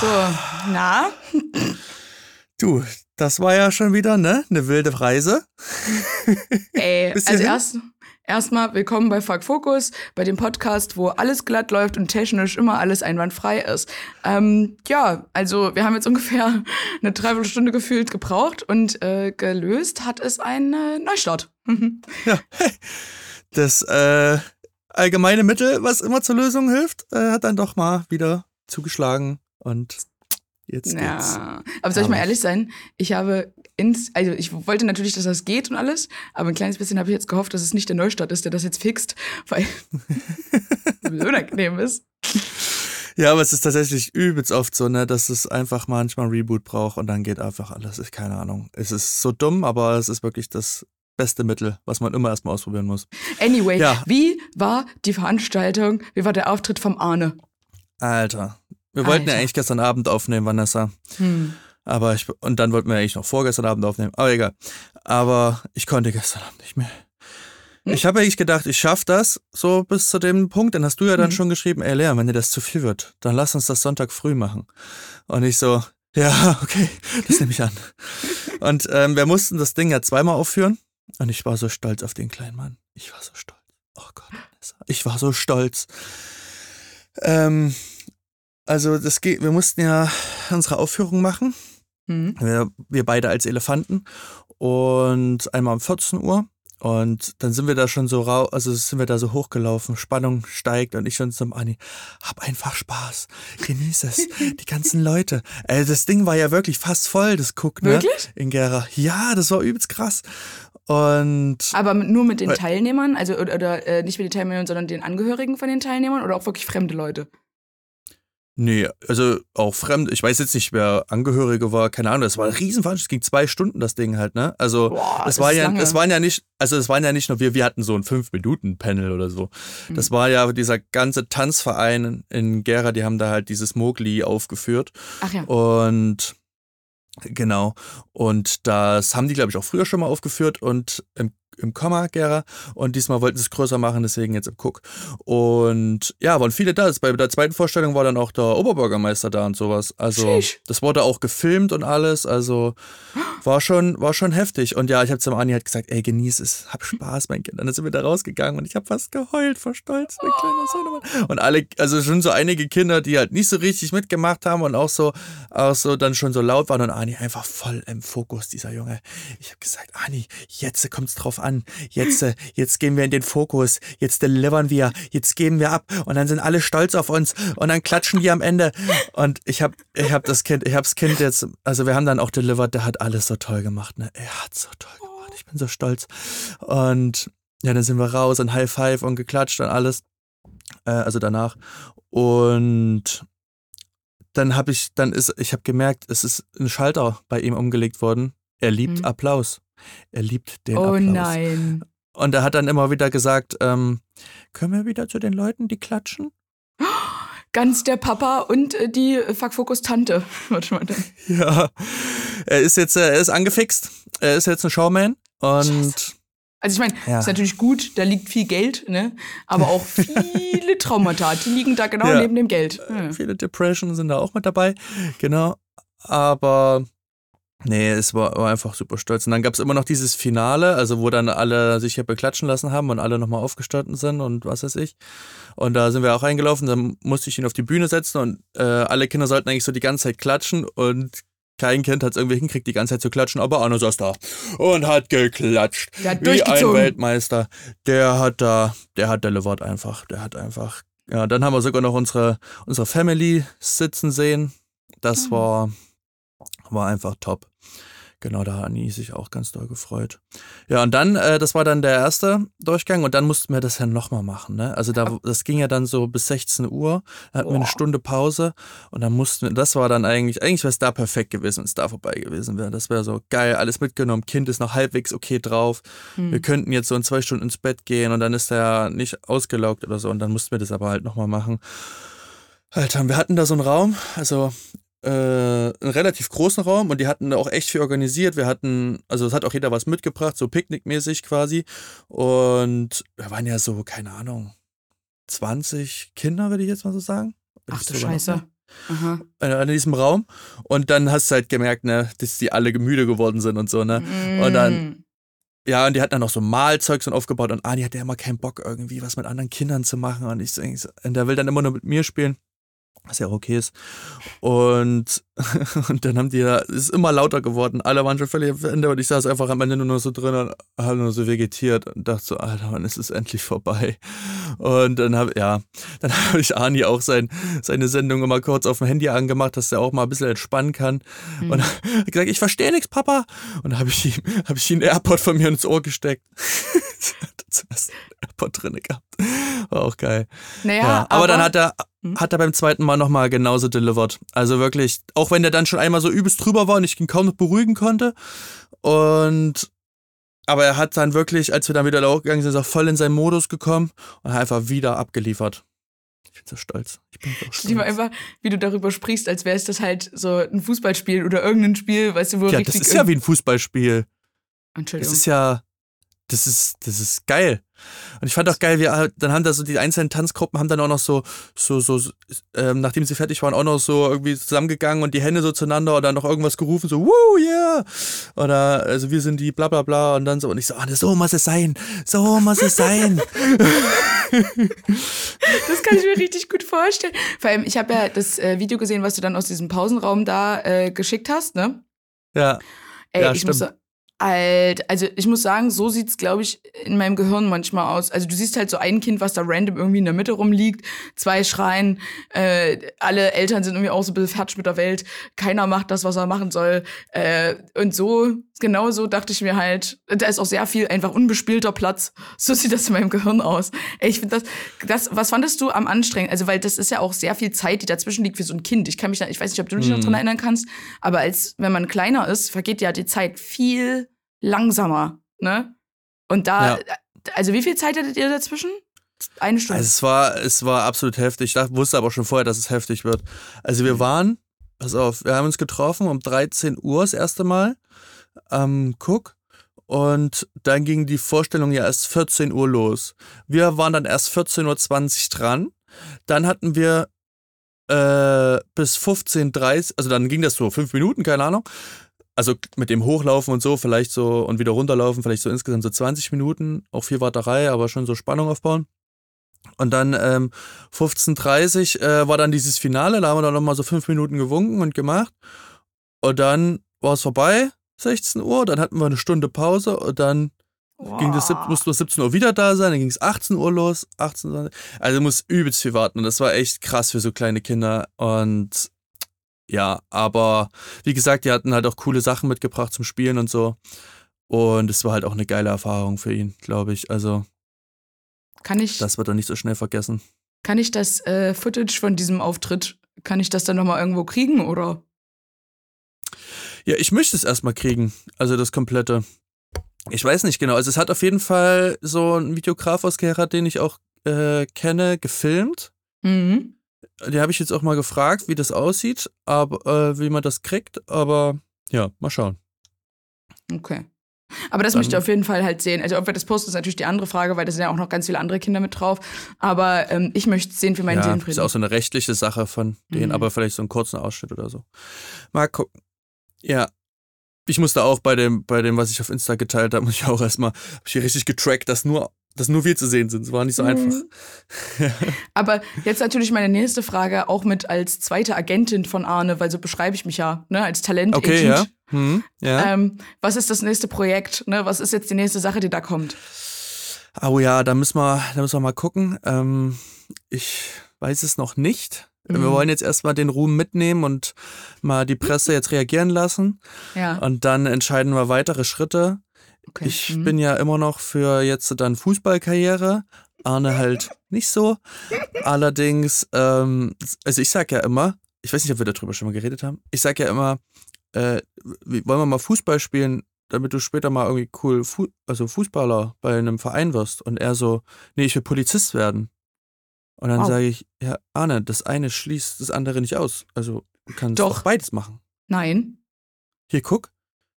So, na? Du, das war ja schon wieder, ne? Eine wilde Reise. Ey, also erst erstmal willkommen bei Fuck Focus, bei dem Podcast, wo alles glatt läuft und technisch immer alles einwandfrei ist. Ähm, ja, also wir haben jetzt ungefähr eine Dreiviertelstunde gefühlt gebraucht und äh, gelöst hat es ein äh, Neustart. Ja, hey, das äh, allgemeine Mittel, was immer zur Lösung hilft, äh, hat dann doch mal wieder zugeschlagen und jetzt geht's. Ja, aber soll ich mal ehrlich sein? Ich habe ins, also ich wollte natürlich, dass das geht und alles, aber ein kleines bisschen habe ich jetzt gehofft, dass es nicht der Neustart ist, der das jetzt fixt, weil es unangenehm ist. Ja, aber es ist tatsächlich übelst oft so, ne, dass es einfach manchmal ein Reboot braucht und dann geht einfach alles. Ich keine Ahnung. Es ist so dumm, aber es ist wirklich das beste Mittel, was man immer erstmal ausprobieren muss. Anyway, Ja. wie war die Veranstaltung? Wie war der Auftritt vom Arne? Alter. Wir wollten ja Alter. eigentlich gestern Abend aufnehmen, Vanessa. Hm. Aber ich, und dann wollten wir eigentlich noch vorgestern Abend aufnehmen. Aber egal. Aber ich konnte gestern Abend nicht mehr. Hm? Ich habe eigentlich gedacht, ich schaffe das so bis zu dem Punkt. Dann hast du ja dann Mhm. schon geschrieben, ey Lea, wenn dir das zu viel wird, dann lass uns das Sonntag früh machen. Und ich so, ja, okay, das nehme ich an. Und ähm, wir mussten das Ding ja zweimal aufführen. Und ich war so stolz auf den kleinen Mann. Ich war so stolz. Oh Gott, Vanessa. ich war so stolz. Ähm, also das geht, wir mussten ja unsere Aufführung machen. Hm. Wir, wir beide als Elefanten und einmal um 14 Uhr. Und dann sind wir da schon so rau, also sind wir da so hochgelaufen, Spannung steigt und ich schon zum Anni, hab einfach Spaß, genieß es, die ganzen Leute. Ey, das Ding war ja wirklich fast voll, das Guck, ne? Wirklich? In Gera. Ja, das war übelst krass. Und Aber nur mit den Teilnehmern, also oder, oder äh, nicht mit den Teilnehmern, sondern den Angehörigen von den Teilnehmern oder auch wirklich fremde Leute? Nee, also auch fremd. Ich weiß jetzt nicht, wer Angehörige war, keine Ahnung. Das war ein Riesenveranstaltung. Es ging zwei Stunden, das Ding halt, ne? Also, Boah, es das war ja, lange. waren ja nicht, also es waren ja nicht nur wir, wir hatten so ein Fünf-Minuten-Panel oder so. Das Mhm. war ja dieser ganze Tanzverein in Gera, die haben da halt dieses Mowgli aufgeführt. Ach ja. Und genau. Und das haben die, glaube ich, auch früher schon mal aufgeführt und im, im Komma Gera. Und diesmal wollten sie es größer machen, deswegen jetzt im Cook. Und ja, waren viele da. Bei der zweiten Vorstellung war dann auch der Oberbürgermeister da und sowas. Also Sheesh. das wurde auch gefilmt und alles. Also war schon, war schon heftig. Und ja, ich habe zum Ani halt gesagt, ey, genieß es, hab Spaß, mein Kind. Und dann sind wir da rausgegangen und ich habe fast geheult vor Stolz, mein kleiner Sohnemann. Und alle, also schon so einige Kinder, die halt nicht so richtig mitgemacht haben und auch so, auch so dann schon so laut waren und Ani einfach voll im Fokus, dieser Junge. Ich habe gesagt, Ani, jetzt kommt's drauf an. Jetzt, äh, jetzt gehen wir in den Fokus. Jetzt delivern wir. Jetzt geben wir ab. Und dann sind alle stolz auf uns. Und dann klatschen die am Ende. Und ich habe ich hab das Kind, ich habe das Kind jetzt, also wir haben dann auch delivered, der hat alles so toll gemacht. Ne? Er hat so toll gemacht. Ich bin so stolz. Und ja, dann sind wir raus und High Five und geklatscht und alles. Äh, also danach. Und dann habe ich, dann ist, ich habe gemerkt, es ist ein Schalter bei ihm umgelegt worden. Er liebt Mhm. Applaus. Er liebt den oh Applaus. nein. Und er hat dann immer wieder gesagt, ähm, können wir wieder zu den Leuten, die klatschen? Ganz der Papa und äh, die äh, Fuck Focus Tante. Warte mal. dann. Ja. Er ist jetzt, äh, er ist angefixt. Er ist jetzt ein Showman. Und Scheiße. Also ich meine, Ja. ist natürlich gut, da liegt viel Geld, ne? Aber auch viele Traumata, die liegen da genau Ja. neben dem Geld. Hm. viele Depressionen sind da auch mit dabei. Genau. Aber nee, es war, war einfach super stolz. Und dann gab es immer noch dieses Finale, also wo dann alle sich hier beklatschen lassen haben und alle nochmal aufgestanden sind und was weiß ich. Und da sind wir auch eingelaufen, dann musste ich ihn auf die Bühne setzen und äh, alle Kinder sollten eigentlich so die ganze Zeit klatschen und kein Kind hat es irgendwie hingekriegt, die ganze Zeit zu klatschen, aber Arno saß da und hat geklatscht. Der hat Wie ein. Weltmeister. Der hat da, der hat delivered einfach. Der hat einfach. Ja, dann haben wir sogar noch unsere, unsere Family sitzen sehen. Das Mhm. war, war einfach top. Genau, da hat Annie sich auch ganz doll gefreut. Ja, und dann, äh, das war dann der erste Durchgang und dann mussten wir das ja nochmal machen. Ne? Also da, das ging ja dann so bis 16 Uhr, da hatten wir eine Boah. Stunde Pause und dann mussten wir, das war dann eigentlich, eigentlich wäre es da perfekt gewesen, wenn es da vorbei gewesen wäre. Das wäre so geil, alles mitgenommen, Kind ist noch halbwegs okay drauf. Hm. Wir könnten jetzt so in zwei Stunden ins Bett gehen und dann ist er nicht ausgelaugt oder so und dann mussten wir das aber halt nochmal machen. Alter, wir hatten da so einen Raum, also äh, einen relativ großen Raum und die hatten da auch echt viel organisiert. Wir hatten, also es hat auch jeder was mitgebracht, so picknickmäßig quasi. Und wir waren ja so, keine Ahnung, 20 Kinder, würde ich jetzt mal so sagen. Ach du Scheiße. Aha. in diesem Raum. Und dann hast du halt gemerkt, ne, dass die alle müde geworden sind und so, ne? Und dann, Mm. ja, und die hatten dann noch so Malzeugs und aufgebaut und Ani hatte immer keinen Bock, irgendwie was mit anderen Kindern zu machen. Und ich so- und der will dann immer nur mit mir spielen. Was ja auch okay ist. Und, und dann haben die ja, es ist immer lauter geworden. Alle waren schon völlig am Ende und ich saß einfach am Ende nur noch so drin und habe nur so vegetiert und dachte so, Alter, wann ist es endlich vorbei? Und dann habe, ja, dann habe ich Ani auch sein, seine Sendung immer kurz auf dem Handy angemacht, dass der auch mal ein bisschen entspannen kann. Mhm. Und hat gesagt, ich verstehe nichts, Papa. Und dann habe ich ihm, habe ich ihm einen AirPod von mir ins Ohr gesteckt. Zuerst einen AirPod drin gehabt. War auch geil. Naja, Ja, aber, dann hat er, Hm? hat er beim zweiten Mal nochmal genauso delivered. Also wirklich, auch wenn der dann schon einmal so übelst drüber war und ich ihn kaum noch beruhigen konnte. Und aber er hat dann wirklich, als wir dann wieder hochgegangen sind, er voll in seinen Modus gekommen und hat einfach wieder abgeliefert. Ich bin so stolz. Ich bin so Ich liebe stolz. einfach, wie du darüber sprichst, als wäre es das halt so ein Fußballspiel oder irgendein Spiel, weißt du, wo Ja, richtig. das ist ja wie ein Fußballspiel. Das Entschuldigung. ist ja, das ist, das ist geil. Und ich fand auch geil, wir halt- dann haben da so die einzelnen Tanzgruppen haben dann auch noch so, so, so, ähm, nachdem sie fertig waren, auch noch so irgendwie zusammengegangen und die Hände so zueinander oder noch irgendwas gerufen, so, woo, yeah. Oder, also wir sind die bla bla bla und dann so, und ich so, ah, so muss es sein, so muss es sein. Das kann ich mir richtig gut vorstellen. Vor allem, ich habe ja das äh, Video gesehen, was du dann aus diesem Pausenraum da äh, geschickt hast, ne? ja, Ey, Ja, ich muss stimmt. sa- Alt, also ich muss sagen, so sieht's, glaube ich, in meinem Gehirn manchmal aus. Also du siehst halt so ein Kind, was da random irgendwie in der Mitte rumliegt, zwei schreien, äh, alle Eltern sind irgendwie auch so ein bisschen fertig mit der Welt, keiner macht das, was er machen soll. Äh, und so, genau so dachte ich mir halt, da ist auch sehr viel einfach unbespielter Platz. So sieht das in meinem Gehirn aus. Ich finde das, das, was fandest du am anstrengend? Also, weil das ist ja auch sehr viel Zeit, die dazwischen liegt für so ein Kind. Ich kann mich da, ich weiß nicht, ob du dich noch Mhm. dran erinnern kannst, aber als, wenn man kleiner ist, vergeht ja die Zeit viel langsamer, ne? Und da, also wie viel Zeit hattet ihr dazwischen? Eine Stunde. Also es war, es war absolut heftig. Ich wusste aber schon vorher, dass es heftig wird. Also wir waren, pass auf, wir haben uns getroffen um 13 Uhr das erste Mal am Cook und dann ging die Vorstellung ja erst 14 Uhr los. Wir waren dann erst 14.20 Uhr dran. Dann hatten wir äh, bis 15.30 also dann ging das so fünf Minuten, keine Ahnung. Also mit dem Hochlaufen und so, vielleicht so und wieder runterlaufen, vielleicht so insgesamt so 20 Minuten, auch viel Warterei, aber schon so Spannung aufbauen. Und dann ähm, 15.30 äh, war dann dieses Finale, da haben wir dann nochmal so fünf Minuten gewunken und gemacht. Und dann war es vorbei, 16 Uhr, dann hatten wir eine Stunde Pause und dann ging das, mussten wir 17 Uhr wieder da sein, dann ging es 18 Uhr los, 18 Uhr. Also muss übelst viel warten und das war echt krass für so kleine Kinder und ja, aber wie gesagt, die hatten halt auch coole Sachen mitgebracht zum Spielen und so und es war halt auch eine geile Erfahrung für ihn, glaube ich. Also Kann ich, das wird er nicht so schnell vergessen. kann ich das äh, Footage von diesem Auftritt, kann ich das dann nochmal irgendwo kriegen oder? Ja, ich möchte es erstmal kriegen, also das komplette. Ich weiß nicht genau. Also es hat auf jeden Fall so ein Videograf aus Gera, den ich auch äh, kenne, gefilmt. Mhm. Den habe ich jetzt auch mal gefragt, wie das aussieht, aber äh, wie man das kriegt. Aber ja, mal schauen. Okay. Aber das Dann- möchte ich auf jeden Fall halt sehen. Also ob wir das posten, ist natürlich die andere Frage, weil da sind ja auch noch ganz viele andere Kinder mit drauf. Aber ähm, ich möchte es sehen für meinen ja, Seelenfrieden. ist auch so eine rechtliche Sache von denen, Mhm. aber vielleicht so einen kurzen Ausschnitt oder so. Mal gucken. Ja. Ich musste auch bei dem, bei dem, was ich auf Insta geteilt habe, muss ich auch erstmal, habe ich hier richtig getrackt, dass nur, dass nur wir zu sehen sind. Es war nicht so einfach. Mhm. Aber jetzt natürlich meine nächste Frage, auch mit als zweite Agentin von Arne, weil so beschreibe ich mich ja, ne, als Talent. Okay, ja. Hm, ja. Ähm, was ist das nächste Projekt? Ne? Was ist jetzt die nächste Sache, die da kommt? Oh ja, da müssen wir, da müssen wir mal gucken. Ähm, ich weiß es noch nicht. Wir Mhm. wollen jetzt erstmal den Ruhm mitnehmen und mal die Presse jetzt reagieren lassen. Ja. Und dann entscheiden wir weitere Schritte. Okay. Ich Mhm. bin ja immer noch für jetzt dann Fußballkarriere. Arne halt nicht so. Allerdings, ähm, also ich sag ja immer, ich weiß nicht, ob wir darüber schon mal geredet haben. Ich sag ja immer, äh, wollen wir mal Fußball spielen, damit du später mal irgendwie cool, Fu also Fußballer bei einem Verein wirst. Und er so, nee, ich will Polizist werden. Und dann Wow. sage ich, ja, Arne, das eine schließt das andere nicht aus. Also du kannst Doch. auch beides machen. Nein. Hier, guck,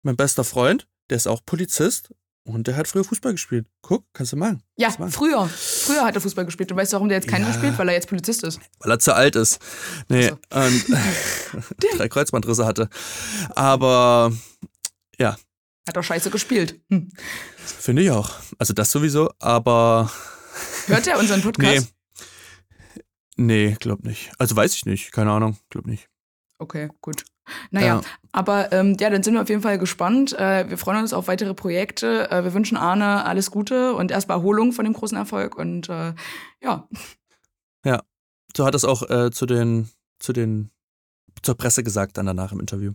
mein bester Freund, der ist auch Polizist Und der hat früher Fußball gespielt. Guck, kannst du machen. Ja, machen. früher. Früher hat er Fußball gespielt. Du weißt, warum der jetzt keinen Ja. spielt? Weil er jetzt Polizist ist. Weil er zu alt ist. Nee, Ach und drei Kreuzbandrisse hatte. Aber ja, Hat doch scheiße gespielt. Hm. finde ich auch. Also das sowieso, aber Hört er unseren. Podcast? Nee, glaub nicht. Also weiß ich nicht. Keine Ahnung, glaub nicht. Okay, gut. Naja, Ja. aber ähm, ja, dann sind wir auf jeden Fall gespannt. Äh, wir freuen uns auf weitere Projekte. Äh, wir wünschen Arne alles Gute und erstmal Erholung von dem großen Erfolg. Und äh, ja, So hat es auch äh, zu den, zu den, zur Presse gesagt dann danach im Interview.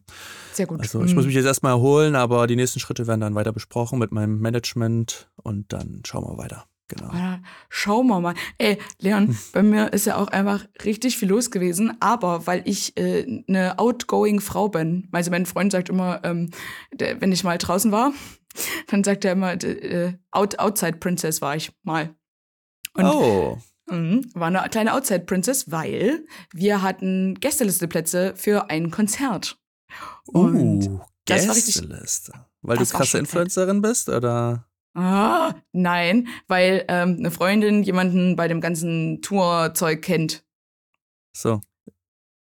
sehr gut. Also ich Hm. muss mich jetzt erstmal erholen, aber die nächsten Schritte werden dann weiter besprochen mit meinem Management und dann schauen wir weiter. Genau. Ah, Schauen wir mal. Ey, Leon, bei mir ist ja auch einfach richtig viel los gewesen, aber weil ich äh, eine outgoing Frau bin, also mein Freund sagt immer, ähm, der, wenn ich mal draußen war, dann sagt er immer, äh, out, Outside Princess war ich mal. Und oh, Mhm, war eine kleine Outside Princess, weil wir hatten Gästelisteplätze für ein Konzert. Und uh, Gästeliste. Weil du krasse Influencerin bist, oder? Ah, nein, weil ähm, eine Freundin jemanden bei dem ganzen Tourzeug kennt. So.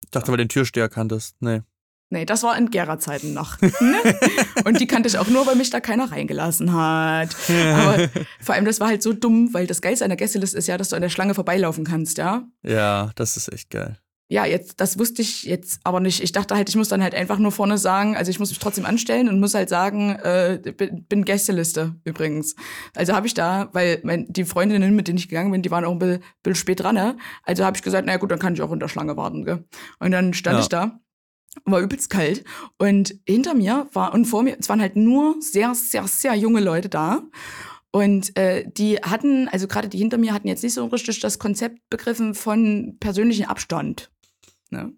Ich dachte, weil du den Türsteher kanntest. Nee. Nee, das war in Gera-Zeiten noch. Ne? Und die kannte ich auch nur, weil mich da keiner reingelassen hat. Aber vor allem, das war halt so dumm, weil das Geilste an der Gästeliste ist ja, dass du an der Schlange vorbeilaufen kannst, ja? Ja, das ist echt geil. Ja, jetzt, das wusste ich jetzt aber nicht. Ich dachte halt, ich muss dann halt einfach nur vorne sagen, also ich muss mich trotzdem anstellen und muss halt sagen, äh, bin, bin Gästeliste übrigens. Also habe ich da, weil mein, die Freundinnen, mit denen ich gegangen bin, die waren auch ein bisschen, bisschen spät dran, ne? Also habe ich gesagt, na gut, dann kann ich auch in der Schlange warten, gell? Und dann stand Ja. ich da, war übelst kalt und hinter mir war und vor mir, es waren halt nur sehr, sehr, sehr junge Leute da. Und äh, die hatten, also gerade die hinter mir hatten jetzt nicht so richtig das Konzept begriffen von persönlichem Abstand. Ne?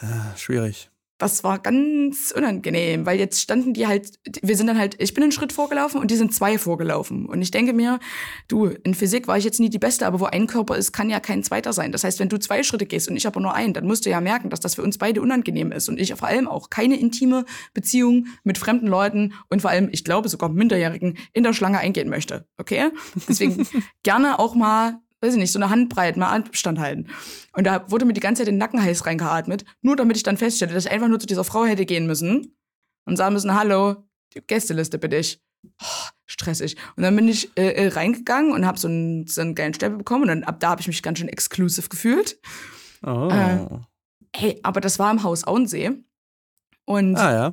Ah, schwierig. Das war ganz unangenehm, weil jetzt standen die halt, wir sind dann halt, ich bin einen Schritt vorgelaufen und die sind zwei vorgelaufen. Und ich denke mir, du, in Physik war ich jetzt nie die Beste, aber wo ein Körper ist, kann ja kein zweiter sein. Das heißt, wenn du zwei Schritte gehst und ich aber nur einen, dann musst du ja merken, dass das für uns beide unangenehm ist. Und ich vor allem auch keine intime Beziehung mit fremden Leuten und vor allem, ich glaube, sogar Minderjährigen in der Schlange eingehen möchte. Okay? Deswegen gerne auch mal weiß ich nicht, so eine Handbreit mal Abstand halten. Und da wurde mir die ganze Zeit den Nacken heiß reingeatmet, nur damit ich dann feststelle, dass ich einfach nur zu dieser Frau hätte gehen müssen und sagen müssen, hallo, die Gästeliste bitte ich. Oh, stressig. Und dann bin ich äh, äh, reingegangen und habe so einen, so einen geilen Stempel bekommen und dann ab da habe ich mich ganz schön exclusive gefühlt. Oh. Äh, Hey, aber das war im Haus Auensee. Und ah ja.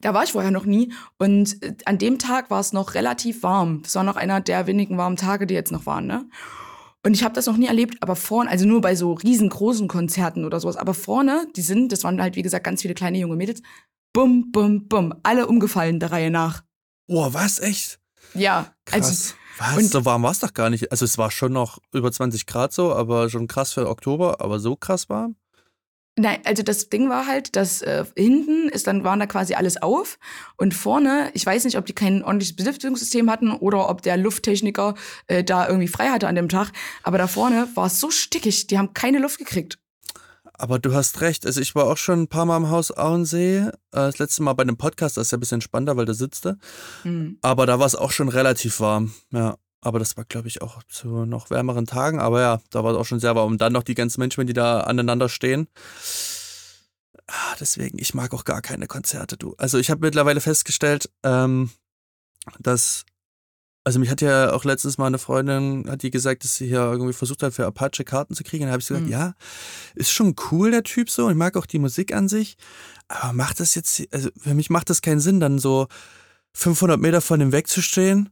da war ich vorher noch nie. Und äh, an dem Tag war es noch relativ warm. Das war noch einer der wenigen warmen Tage, die jetzt noch waren, ne? Und ich habe das noch nie erlebt, aber vorne, also nur bei so riesengroßen Konzerten oder sowas, aber vorne, die sind, das waren halt wie gesagt ganz viele kleine junge Mädels, bum, bum, bum, alle umgefallen der Reihe nach. Oh, was? Echt? Ja, also Krass. was? und- so warm war es doch gar nicht. Also es war schon noch über 20 Grad so, aber schon krass für Oktober, aber so krass warm? Nein, also das Ding war halt, dass äh, hinten ist dann waren da quasi alles auf und vorne, ich weiß nicht, ob die kein ordentliches Belüftungssystem hatten oder ob der Lufttechniker äh, da irgendwie frei hatte an dem Tag, aber da vorne war es so stickig, die haben keine Luft gekriegt. Aber du hast recht. Also ich war auch schon ein paar Mal im Haus Auensee. Äh, Das letzte Mal bei einem Podcast, das ist ja ein bisschen spannender, weil da sitzt er. Hm. Aber da war es auch schon relativ warm. Ja. Aber das war, glaube ich, auch zu noch wärmeren Tagen. Aber ja, da war es auch schon sehr warm. Und dann noch die ganzen Menschen, die da aneinander stehen. Ah, deswegen, ich mag auch gar keine Konzerte, du. Also ich habe mittlerweile festgestellt, ähm, dass, also mich hat ja auch letztens mal eine Freundin, hat die gesagt, dass sie hier irgendwie versucht hat, für Apache Karten zu kriegen. Und dann habe ich gesagt, Mhm. ja, ist schon cool, der Typ so. Ich mag auch die Musik an sich. Aber macht das jetzt, also für mich macht das keinen Sinn, dann so 500 Meter von ihm wegzustehen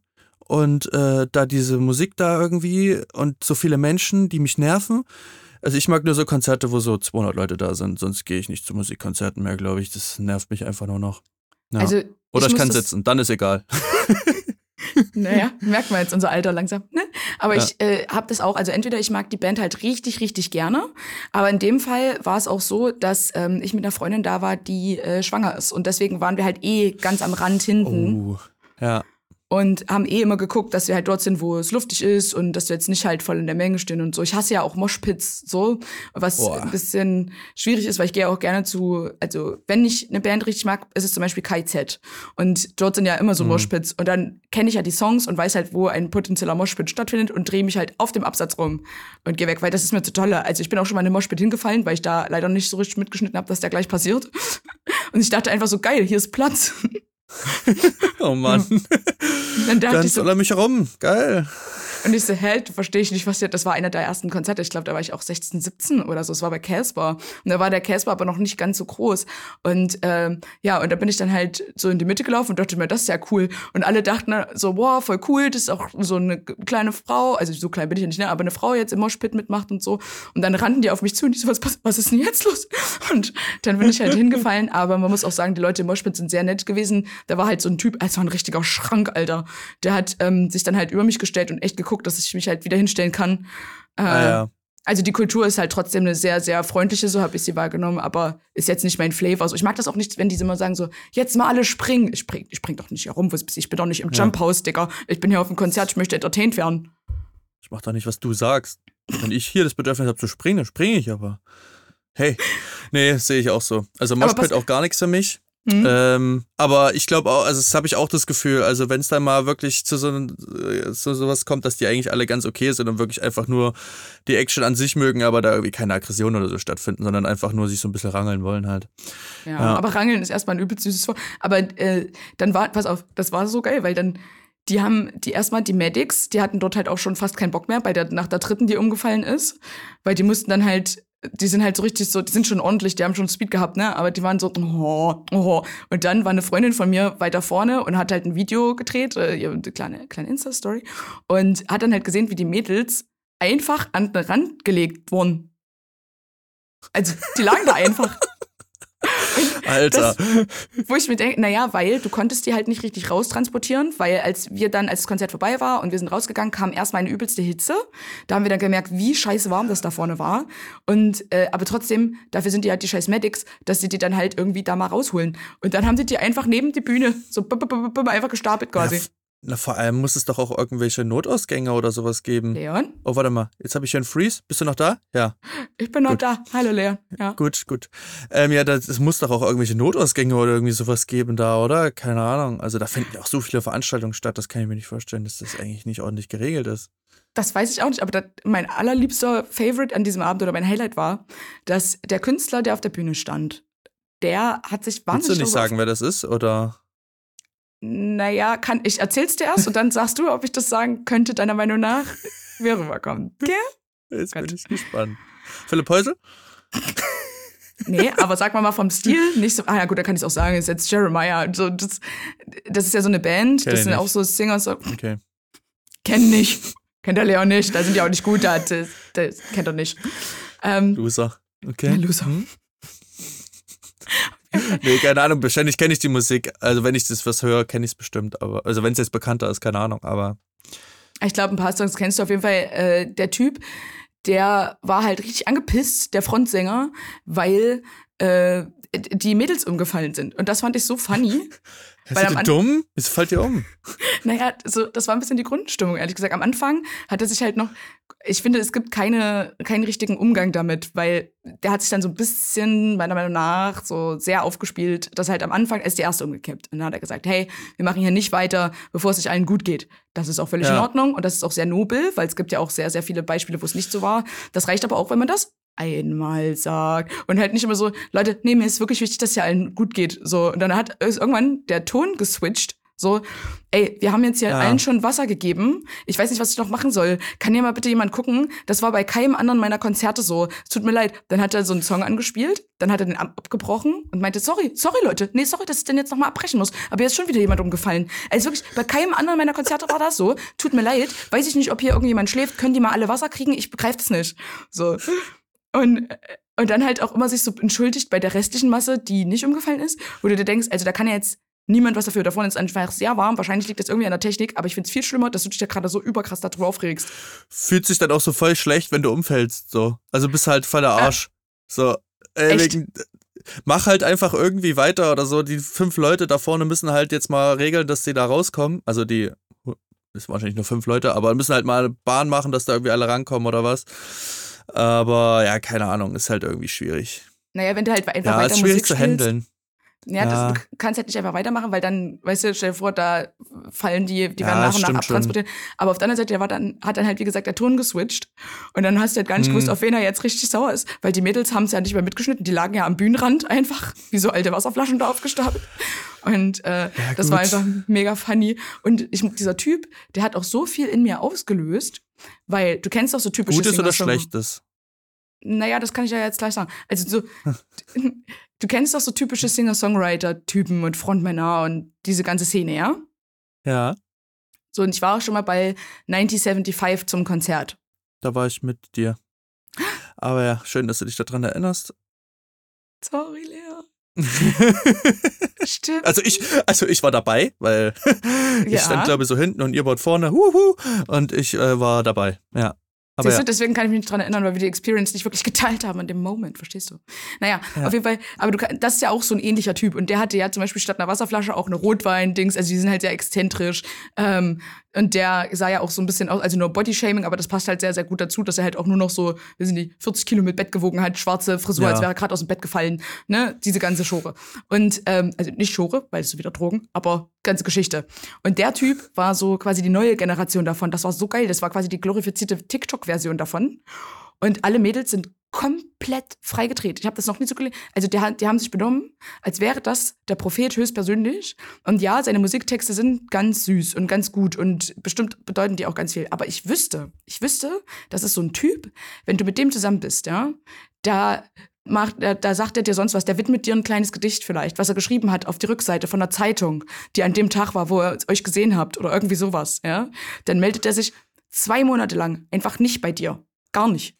und äh, da diese Musik da irgendwie und so viele Menschen, die mich nerven. Also ich mag nur so Konzerte, wo so 200 Leute da sind, sonst gehe ich nicht zu Musikkonzerten mehr, glaube ich. Das nervt mich einfach nur noch. Ja. Also Oder ich, kann sitzen, dann ist egal. Naja, merkt man jetzt unser Alter langsam. Ne? Aber Ja. ich äh, habe das auch, also entweder ich mag die Band halt richtig, richtig gerne, aber in dem Fall war es auch so, dass ähm, ich mit einer Freundin da war, die äh, schwanger ist. Und deswegen waren wir halt eh ganz am Rand hinten. Oh, ja. Und haben eh immer geguckt, dass wir halt dort sind, wo es luftig ist und dass wir jetzt nicht halt voll in der Menge stehen und so. Ich hasse ja auch Moshpits so, was Boah. ein bisschen schwierig ist, weil ich gehe auch gerne zu, also wenn ich eine Band richtig mag, ist es zum Beispiel KZ und dort sind ja immer so Mhm. Moshpits und dann kenne ich ja die Songs und weiß halt, wo ein potenzieller Moshpit stattfindet und drehe mich halt auf dem Absatz rum und gehe weg, weil das ist mir zu tolle. Also ich bin auch schon mal in den Moshpit hingefallen, weil ich da leider nicht so richtig mitgeschnitten habe, dass der gleich passiert. Und ich dachte einfach so, geil, hier ist Platz. Oh Mann. Dann dachte ich Ganz so, um mich herum. Geil. Und ich so, hä, verstehe ich nicht, was hier, das war einer der ersten Konzerte, ich glaube, da war ich auch 16, 17 oder so, es war bei Casper. Und da war der Casper aber noch nicht ganz so groß. Und ähm, ja, und da bin ich dann halt so in die Mitte gelaufen und dachte mir, das ist ja cool. Und alle dachten so, wow, voll cool, das ist auch so eine kleine Frau, also so klein bin ich ja nicht, ne, aber eine Frau jetzt im Moshpit mitmacht und so. Und dann rannten die auf mich zu und ich so, was, was, ist denn jetzt los? Und dann bin ich halt hingefallen, aber man muss auch sagen, die Leute im Moshpit sind sehr nett gewesen. Da war halt so ein Typ, war ein richtiger Schrank, Alter. Der hat ähm, sich dann halt über mich gestellt und echt geguckt, dass ich mich halt wieder hinstellen kann. Äh, Ah, ja. Also die Kultur ist halt trotzdem eine sehr, sehr freundliche, so habe ich sie wahrgenommen, aber ist jetzt nicht mein Flavor. Also ich mag das auch nicht, wenn die immer sagen so, jetzt mal alle springen. Ich spring, ich spring doch nicht hier rum, was- ich bin doch nicht im Ja. Jump House, Digga. Ich bin hier auf dem Konzert, ich möchte entertained werden. Ich mach doch nicht, was du sagst. Wenn ich hier das Bedürfnis habe zu springen, dann springe ich aber. Hey, nee, sehe ich auch so. Also Moshpit auch gar nichts für mich. Mhm. Ähm, aber ich glaube auch, also das habe ich auch das Gefühl, also wenn es dann mal wirklich zu so äh, zu sowas kommt, dass die eigentlich alle ganz okay sind und wirklich einfach nur die Action an sich mögen, aber da irgendwie keine Aggression oder so stattfinden, sondern einfach nur sich so ein bisschen rangeln wollen halt. Ja, Ja. aber Rangeln ist erstmal ein übel süßes Wort. Aber äh, dann war, pass auf, das war so geil, weil dann, die haben, die erstmal die Medics, die hatten dort halt auch schon fast keinen Bock mehr, bei der, nach der dritten, die umgefallen ist. Weil die mussten dann halt, die sind halt so richtig so, die sind schon ordentlich, die haben schon Speed gehabt, ne? Aber die waren so, oh, oh. Und dann war eine Freundin von mir weiter vorne und hat halt ein Video gedreht, äh, ihre kleine, kleine Insta-Story, und hat dann halt gesehen, wie die Mädels einfach an den Rand gelegt wurden. Also, die lagen da einfach. Alter. Wo ich mir denke, naja, weil du konntest die halt nicht richtig raustransportieren, weil als wir dann, als das Konzert vorbei war und wir sind rausgegangen, kam erstmal eine übelste Hitze. Da haben wir dann gemerkt, wie scheiße warm das da vorne war. Und äh, aber trotzdem, dafür sind die halt die scheiß Medics, dass sie die dann halt irgendwie da mal rausholen. Und dann haben sie die einfach neben die Bühne so b -b -b einfach gestapelt quasi. f- na, vor allem muss es doch auch irgendwelche Notausgänge oder sowas geben. Leon, Oh, warte mal. Jetzt habe ich hier einen Freeze. Bist du noch da? Ja. ich bin noch Gut. da. Hallo Leon. Ja. Gut, gut. Ähm, ja, es muss doch auch irgendwelche Notausgänge oder irgendwie sowas geben da, oder? Keine Ahnung. Also da finden ja auch so viele Veranstaltungen statt, das kann ich mir nicht vorstellen, dass das eigentlich nicht ordentlich geregelt ist. Das weiß ich auch nicht, aber das, mein allerliebster Favorite an diesem Abend oder mein Highlight war, dass der Künstler, der auf der Bühne stand, der hat sich Willst du wahnsinnig nicht sagen, wer das ist? Oder? Naja, kann, ich erzähl's dir erst und dann sagst du, ob ich das sagen könnte, deiner Meinung nach, wie er rüberkommt. Okay? Jetzt bin ich gespannt. Philipp Häusel? Nee, aber sag mal mal vom Stil, nicht so, ah ja gut, da kann ich auch sagen, ist jetzt Jeremiah. So, das, das ist ja so eine Band, Kenn das sind nicht. auch so Singer, so, Okay. kennt nicht. Kennt der Leon nicht, da sind die auch nicht gut, da, das, das kennt er nicht. Ähm, Loser. ja, Okay. Loser. Nee, keine Ahnung. Wahrscheinlich kenne ich die Musik. Also wenn ich das was höre, kenne ich es bestimmt. Aber also wenn es jetzt bekannter ist, keine Ahnung. Aber Ich glaube, ein paar Songs kennst du auf jeden Fall. Äh, der Typ, der war halt richtig angepisst, der Frontsänger, weil äh, die Mädels umgefallen sind. Und das fand ich so funny. Seid ihr dumm? Es fällt dir um. Naja, so, das war ein bisschen die Grundstimmung, ehrlich gesagt. Am Anfang hat er sich halt noch, ich finde, es gibt keine, keinen richtigen Umgang damit, weil der hat sich dann so ein bisschen, meiner Meinung nach, so sehr aufgespielt, dass halt am Anfang ist die erste umgekippt. Und dann hat er gesagt, hey, wir machen hier nicht weiter, bevor es sich allen gut geht. Das ist auch völlig in Ja. Ordnung und das ist auch sehr nobel, weil es gibt ja auch sehr, sehr viele Beispiele, wo es nicht so war. Das reicht aber auch, wenn man das einmal sagt und halt nicht immer so, Leute, nee, mir ist wirklich wichtig, dass es hier allen gut geht. So, und dann hat ist irgendwann der Ton geswitcht. So, ey, wir haben jetzt hier Ja. allen schon Wasser gegeben. Ich weiß nicht, was ich noch machen soll. Kann hier mal bitte jemand gucken? Das war bei keinem anderen meiner Konzerte so. Es tut mir leid. Dann hat er so einen Song angespielt, dann hat er den ab- abgebrochen und meinte, sorry, sorry Leute, nee, sorry, dass ich den jetzt nochmal abbrechen muss. Aber hier ist schon wieder jemand umgefallen. Also wirklich, bei keinem anderen meiner Konzerte war das so. Tut mir leid. Weiß ich nicht, ob hier irgendjemand schläft. Können die mal alle Wasser kriegen? Ich begreife das nicht. So. Und, und dann halt auch immer sich so entschuldigt bei der restlichen Masse, die nicht umgefallen ist, wo du dir denkst, also da kann ja jetzt niemand was dafür. Da vorne ist einfach sehr warm. Wahrscheinlich liegt das irgendwie an der Technik, aber ich finde es viel schlimmer, dass du dich da gerade so überkrass darüber aufregst. Fühlt sich dann auch so voll schlecht, wenn du umfällst. So. Also bist halt voll der Arsch. So. Äh, wegen, mach halt einfach irgendwie weiter oder so. Die fünf Leute da vorne müssen halt jetzt mal regeln, dass sie da rauskommen. Also die, ist wahrscheinlich nur fünf Leute, aber müssen halt mal eine Bahn machen, dass da irgendwie alle rankommen oder was. Aber ja, keine Ahnung, ist halt irgendwie schwierig. Naja, wenn du halt einfach Ja, weiter ist schwierig Musik zu handeln. Ja, Ja. Das, du kannst halt nicht einfach weitermachen, weil dann, weißt du, stell dir vor, da fallen die, die Ja, werden nach und nach stimmt schon. abtransportiert. Aber auf der anderen Seite, der war dann, hat dann halt, wie gesagt, der Ton geswitcht. Und dann hast du halt gar nicht Hm. gewusst, auf wen er jetzt richtig sauer ist. Weil die Mädels haben es ja nicht mehr mitgeschnitten, die lagen ja am Bühnenrand einfach, wie so alte Wasserflaschen da aufgestapelt. Und äh, das war einfach mega funny. Und ich, dieser Typ, der hat auch so viel in mir ausgelöst, weil du kennst doch so typische Gutes oder Singer-Song- Schlechtes? naja, das kann ich ja jetzt gleich sagen. Also so, du kennst doch so typische Singer-Songwriter-Typen und Frontmänner und diese ganze Szene, ja? Ja, So, und ich war auch schon mal bei 1975 zum Konzert. da war ich mit dir. Aber ja, schön, dass du dich daran erinnerst. Sorry, Lea. Stimmt. Also ich, also ich war dabei, weil ich Ja. stand, glaube ich, so hinten und ihr wart vorne, huhu, und ich äh, war dabei. Ja. Aber Siehst ja. du, deswegen kann ich mich nicht dran erinnern, weil wir die Experience nicht wirklich geteilt haben in dem Moment, verstehst du? Naja, Ja. auf jeden Fall, aber du das ist ja auch so ein ähnlicher Typ. Und der hatte ja zum Beispiel statt einer Wasserflasche auch eine Rotwein-Dings, also die sind halt sehr exzentrisch. Ähm, und der sah ja auch so ein bisschen aus, also nur Bodyshaming, aber das passt halt sehr, sehr gut dazu, dass er halt auch nur noch so, wir sind die 40 Kilo mit Bett gewogen hat, schwarze Frisur, Ja. als wäre er gerade aus dem Bett gefallen, ne? Diese ganze Schore. Und, ähm, also nicht Schore, weil es so wieder Drogen, aber ganze Geschichte. Und der Typ war so quasi die neue Generation davon. Das war so geil. Das war quasi die glorifizierte TikTok-Version davon. Und alle Mädels sind komplett freigedreht. Ich habe das noch nie so gelesen. Also die, die haben sich benommen, als wäre das der Prophet höchstpersönlich. Und ja, seine Musiktexte sind ganz süß und ganz gut und bestimmt bedeuten die auch ganz viel. Aber ich wüsste, ich wüsste, das ist so ein Typ, wenn du mit dem zusammen bist, ja, da macht, da, da sagt er dir sonst was, der widmet dir ein kleines Gedicht vielleicht, was er geschrieben hat auf die Rückseite von der Zeitung, die an dem Tag war, wo ihr euch gesehen habt oder irgendwie sowas, ja. Dann meldet er sich zwei Monate lang einfach nicht bei dir. Gar nicht.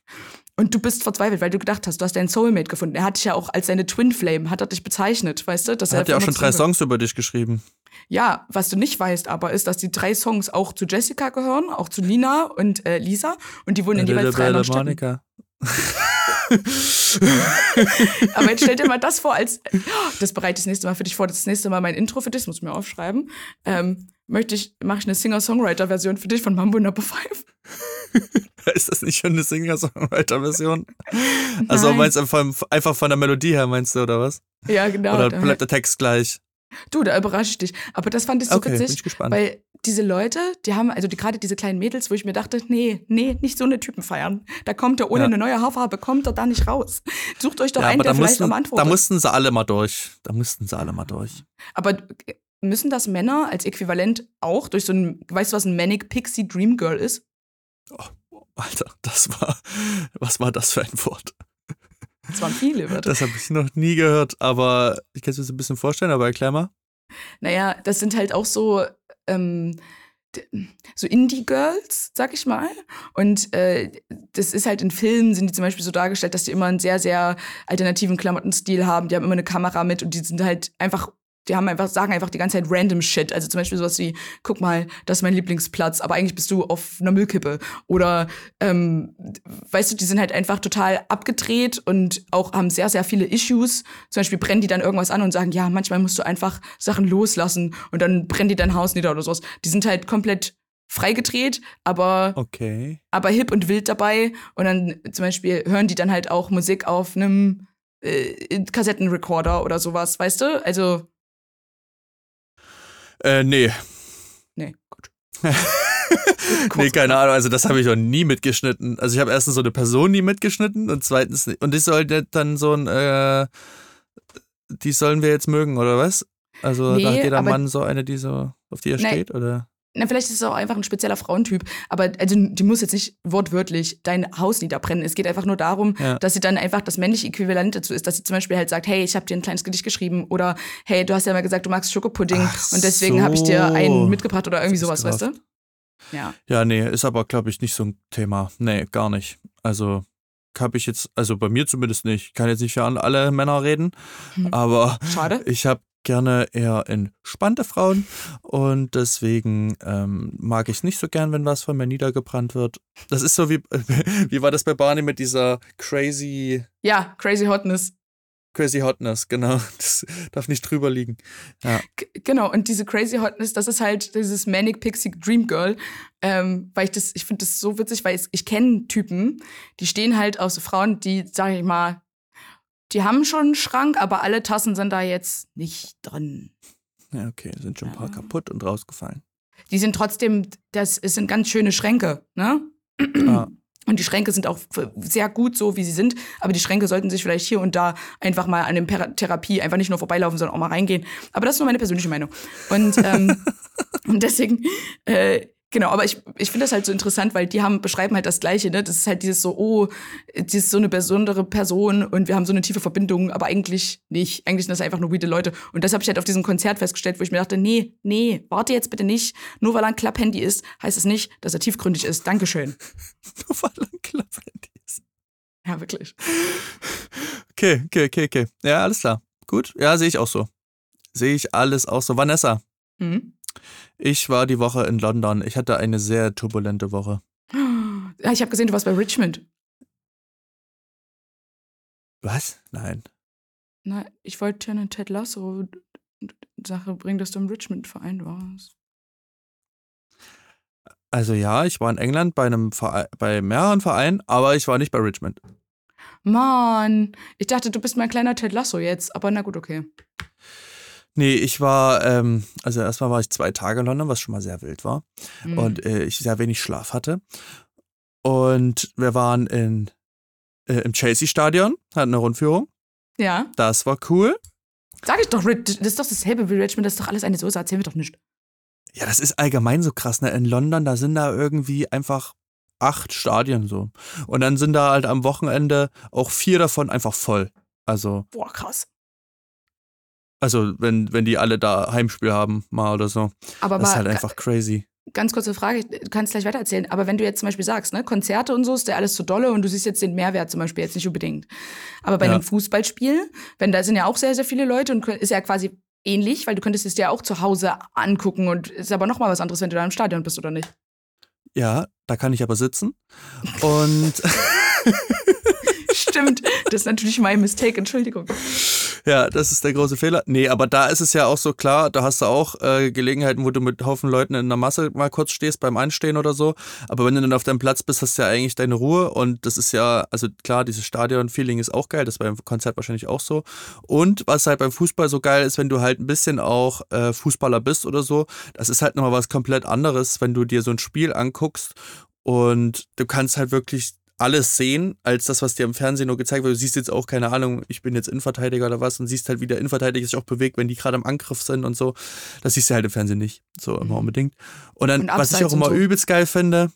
Und du bist verzweifelt, weil du gedacht hast, du hast deinen Soulmate gefunden. Er hat dich ja auch als seine Twin Flame, hat er dich bezeichnet, weißt du? Dass Er hat ja auch schon drei Songs über dich geschrieben. Ja, was du nicht weißt aber, ist, dass die drei Songs auch zu Jessica gehören, auch zu Nina und äh, Lisa. Und die wohnen in jeweils drei anderen. Monika. Aber jetzt stell dir mal das vor, als das bereite ich das nächste Mal für dich vor. Das nächste Mal mein Intro für dich, das muss ich mir aufschreiben. Ähm, möchte ich, mache ich eine Singer-Songwriter-Version für dich von Mambo Number 5. Ist das nicht schon eine Singer-Songwriter-Version? Also meinst du einfach von der Melodie her, meinst du, oder was? Ja, genau. Oder bleibt der Text gleich? Du, da überrasche ich dich. Aber das fand ich so Okay, bin witzig, ich gespannt. weil diese Leute, die haben, also die, gerade diese kleinen Mädels, wo ich mir dachte, nee, nee, nicht so eine Typen feiern. Da kommt er ohne Ja. eine neue Haarfarbe, kommt er da nicht raus. Sucht euch doch Ja, einen, der vielleicht mussten, am Antwort da mussten sie alle mal durch. Da mussten sie alle mal durch. Aber müssen das Männer als Äquivalent auch durch so ein, weißt du, was ein Manic Pixie Dream Girl ist? Alter, das war, was war das für ein Wort? Das waren viele Wörter. Das habe ich noch nie gehört, aber ich kann es mir so ein bisschen vorstellen, aber erklär mal. Naja, das sind halt auch so, ähm, so Indie-Girls, sag ich mal. Und äh, das ist halt in Filmen, sind die zum Beispiel so dargestellt, dass die immer einen sehr, sehr alternativen Klamottenstil haben. Die haben immer eine Kamera mit und die sind halt einfach, die haben einfach, sagen einfach die ganze Zeit random Shit. Also zum Beispiel sowas wie, guck mal, das ist mein Lieblingsplatz, aber eigentlich bist du auf einer Müllkippe. Oder, ähm, weißt du, die sind halt einfach total abgedreht und auch haben sehr, sehr viele Issues. Zum Beispiel brennen die dann irgendwas an und sagen, ja, manchmal musst du einfach Sachen loslassen und dann brennen die dein Haus nieder oder sowas. Die sind halt komplett freigedreht, aber, Okay. aber hip und wild dabei. Und dann zum Beispiel hören die dann halt auch Musik auf einem äh, Kassettenrecorder oder sowas, weißt du? Also, Äh, nee. nee, gut. nee, keine Ahnung. Also, das habe ich auch nie mitgeschnitten. Also, ich habe erstens so eine Person nie mitgeschnitten und zweitens, und die sollte dann so ein, äh, die sollen wir jetzt mögen, oder was? Also, da Nee, hat jeder Mann so eine, die so, auf die er Nee. steht, oder? Na, vielleicht ist es auch einfach ein spezieller Frauentyp. Aber also, die muss jetzt nicht wortwörtlich dein Haus niederbrennen. Es geht einfach nur darum, Ja. dass sie dann einfach das männliche Äquivalent dazu ist, dass sie zum Beispiel halt sagt, hey, ich habe dir ein kleines Gedicht geschrieben oder hey, du hast ja mal gesagt, du magst Schokopudding Ach und deswegen habe ich dir so. einen mitgebracht oder irgendwie sowas, weißt du? Ja. Ja, nee, ist aber, glaube ich, nicht so ein Thema. Nee, gar nicht. Also, habe ich jetzt, also bei mir zumindest nicht. Ich kann jetzt nicht für an- alle Männer reden, Hm. aber Schade. ich habe gerne eher entspannte Frauen und deswegen ähm, mag ich es nicht so gern, wenn was von mir niedergebrannt wird. Das ist so wie, wie war das bei Barney mit dieser crazy, Ja, Crazy Hotness. Crazy Hotness, genau. Das darf nicht drüber liegen. Ja. Genau, und diese Crazy Hotness, das ist halt dieses Manic Pixie Dream Girl. Ähm, weil ich das, ich finde das so witzig, weil ich, ich kenne Typen, die stehen halt aus so Frauen, die, sag ich mal, die haben schon einen Schrank, aber alle Tassen sind da jetzt nicht drin. Ja, okay, sind schon ein paar ja. kaputt und rausgefallen. Die sind trotzdem, das sind ganz schöne Schränke, ne? Ah. Und die Schränke sind auch sehr gut so, wie sie sind. Aber die Schränke sollten sich vielleicht hier und da einfach mal an dem Therapie einfach nicht nur vorbeilaufen, sondern auch mal reingehen. Aber das ist nur meine persönliche Meinung. Und, ähm, und deswegen äh, Genau, aber ich, ich finde das halt so interessant, weil die haben, beschreiben halt das Gleiche, ne? Das ist halt dieses so, oh, die ist so eine besondere Person und wir haben so eine tiefe Verbindung, aber eigentlich nicht. Eigentlich sind das einfach nur weirde Leute. Und das habe ich halt auf diesem Konzert festgestellt, wo ich mir dachte, nee, nee, warte jetzt bitte nicht. Nur weil er ein Klapphandy ist, heißt es das nicht, dass er tiefgründig ist. Dankeschön. nur weil er ein Klapphandy ist. Ja, wirklich. Okay, okay, okay, okay. Ja, alles klar. Gut. Ja, sehe ich auch so. Sehe ich alles auch so. Vanessa. Mhm. Ich war die Woche in London. Ich hatte eine sehr turbulente Woche. Ja, ich habe gesehen, du warst bei Richmond. Was? Nein. Nein, ich wollte eine Ted Lasso Sache bringen, dass du im Richmond-Verein warst. Also ja, ich war in England bei einem Verein, bei mehreren Vereinen, aber ich war nicht bei Richmond. Mann, ich dachte, du bist mein kleiner Ted Lasso jetzt, aber na gut, okay. Nee, ich war, ähm, also erstmal war ich zwei Tage in London, was schon mal sehr wild war. Mhm. Und äh, ich sehr wenig Schlaf hatte. Und wir waren in, äh, im Chelsea-Stadion, hatten eine Rundführung. Ja. Das war cool. Sag ich doch, das ist doch dasselbe wie Richmond, das ist doch alles eine Soße, erzähl mir doch nicht. Ja, das ist allgemein so krass, ne? In London, da sind da irgendwie einfach acht Stadien so. Und dann sind da halt am Wochenende auch vier davon einfach voll. Also. Boah, krass. Also, wenn, wenn die alle da Heimspiel haben, mal oder so. Aber das ist halt einfach crazy. Ganz kurze Frage, du kannst gleich weitererzählen, aber wenn du jetzt zum Beispiel sagst, ne, Konzerte und so ist ja alles zu dolle und du siehst jetzt den Mehrwert zum Beispiel jetzt nicht unbedingt. Aber bei ja. einem Fußballspiel, wenn da sind ja auch sehr, sehr viele Leute und ist ja quasi ähnlich, weil du könntest es dir auch zu Hause angucken und ist aber nochmal was anderes, wenn du da im Stadion bist oder nicht. Ja, da kann ich aber sitzen. Und Stimmt, das ist natürlich mein Mistake, Entschuldigung. Ja, das ist der große Fehler. Nee, aber da ist es ja auch so klar, da hast du auch äh, Gelegenheiten, wo du mit Haufen Leuten in der Masse mal kurz stehst beim Einstehen oder so. Aber wenn du dann auf deinem Platz bist, hast du ja eigentlich deine Ruhe und das ist ja, also klar, dieses Stadion-Feeling ist auch geil, das ist beim Konzert wahrscheinlich auch so. Und was halt beim Fußball so geil ist, wenn du halt ein bisschen auch äh, Fußballer bist oder so, das ist halt nochmal was komplett anderes, wenn du dir so ein Spiel anguckst und du kannst halt wirklich alles sehen, als das, was dir im Fernsehen nur gezeigt wird. Du siehst jetzt auch, keine Ahnung, ich bin jetzt Innenverteidiger oder was und siehst halt, wie der Innenverteidiger sich auch bewegt, wenn die gerade im Angriff sind und so. Das siehst du halt im Fernsehen nicht. So immer mhm. unbedingt. Und dann, und was ich auch immer so. übelst geil finde,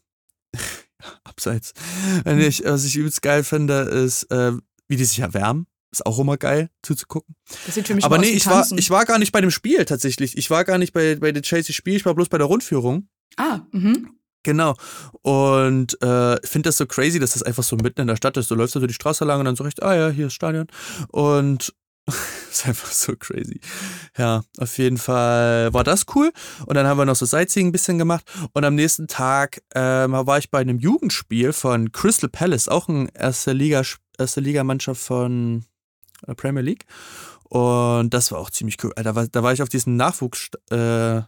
abseits, wenn ich, was ich übelst geil finde, ist, äh, wie die sich erwärmen. Ist auch immer geil zuzugucken. Das sieht für mich Aber nee, ich war, ich war gar nicht bei dem Spiel tatsächlich. Ich war gar nicht bei, bei dem Chelsea-Spiel, ich war bloß bei der Rundführung. Ah, mhm. Genau. Und äh, ich finde das so crazy, dass das einfach so mitten in der Stadt ist. Du läufst also die Straße lang und dann so recht, ah ja, hier ist Stadion. Und ist einfach so crazy. Ja, auf jeden Fall war das cool. Und dann haben wir noch so Sightseeing ein bisschen gemacht. Und am nächsten Tag äh, war ich bei einem Jugendspiel von Crystal Palace, auch ein erste Liga, erste Liga-Mannschaft von äh, Premier League. Und das war auch ziemlich cool. Da war, da war ich auf diesem Nachwuchs, äh,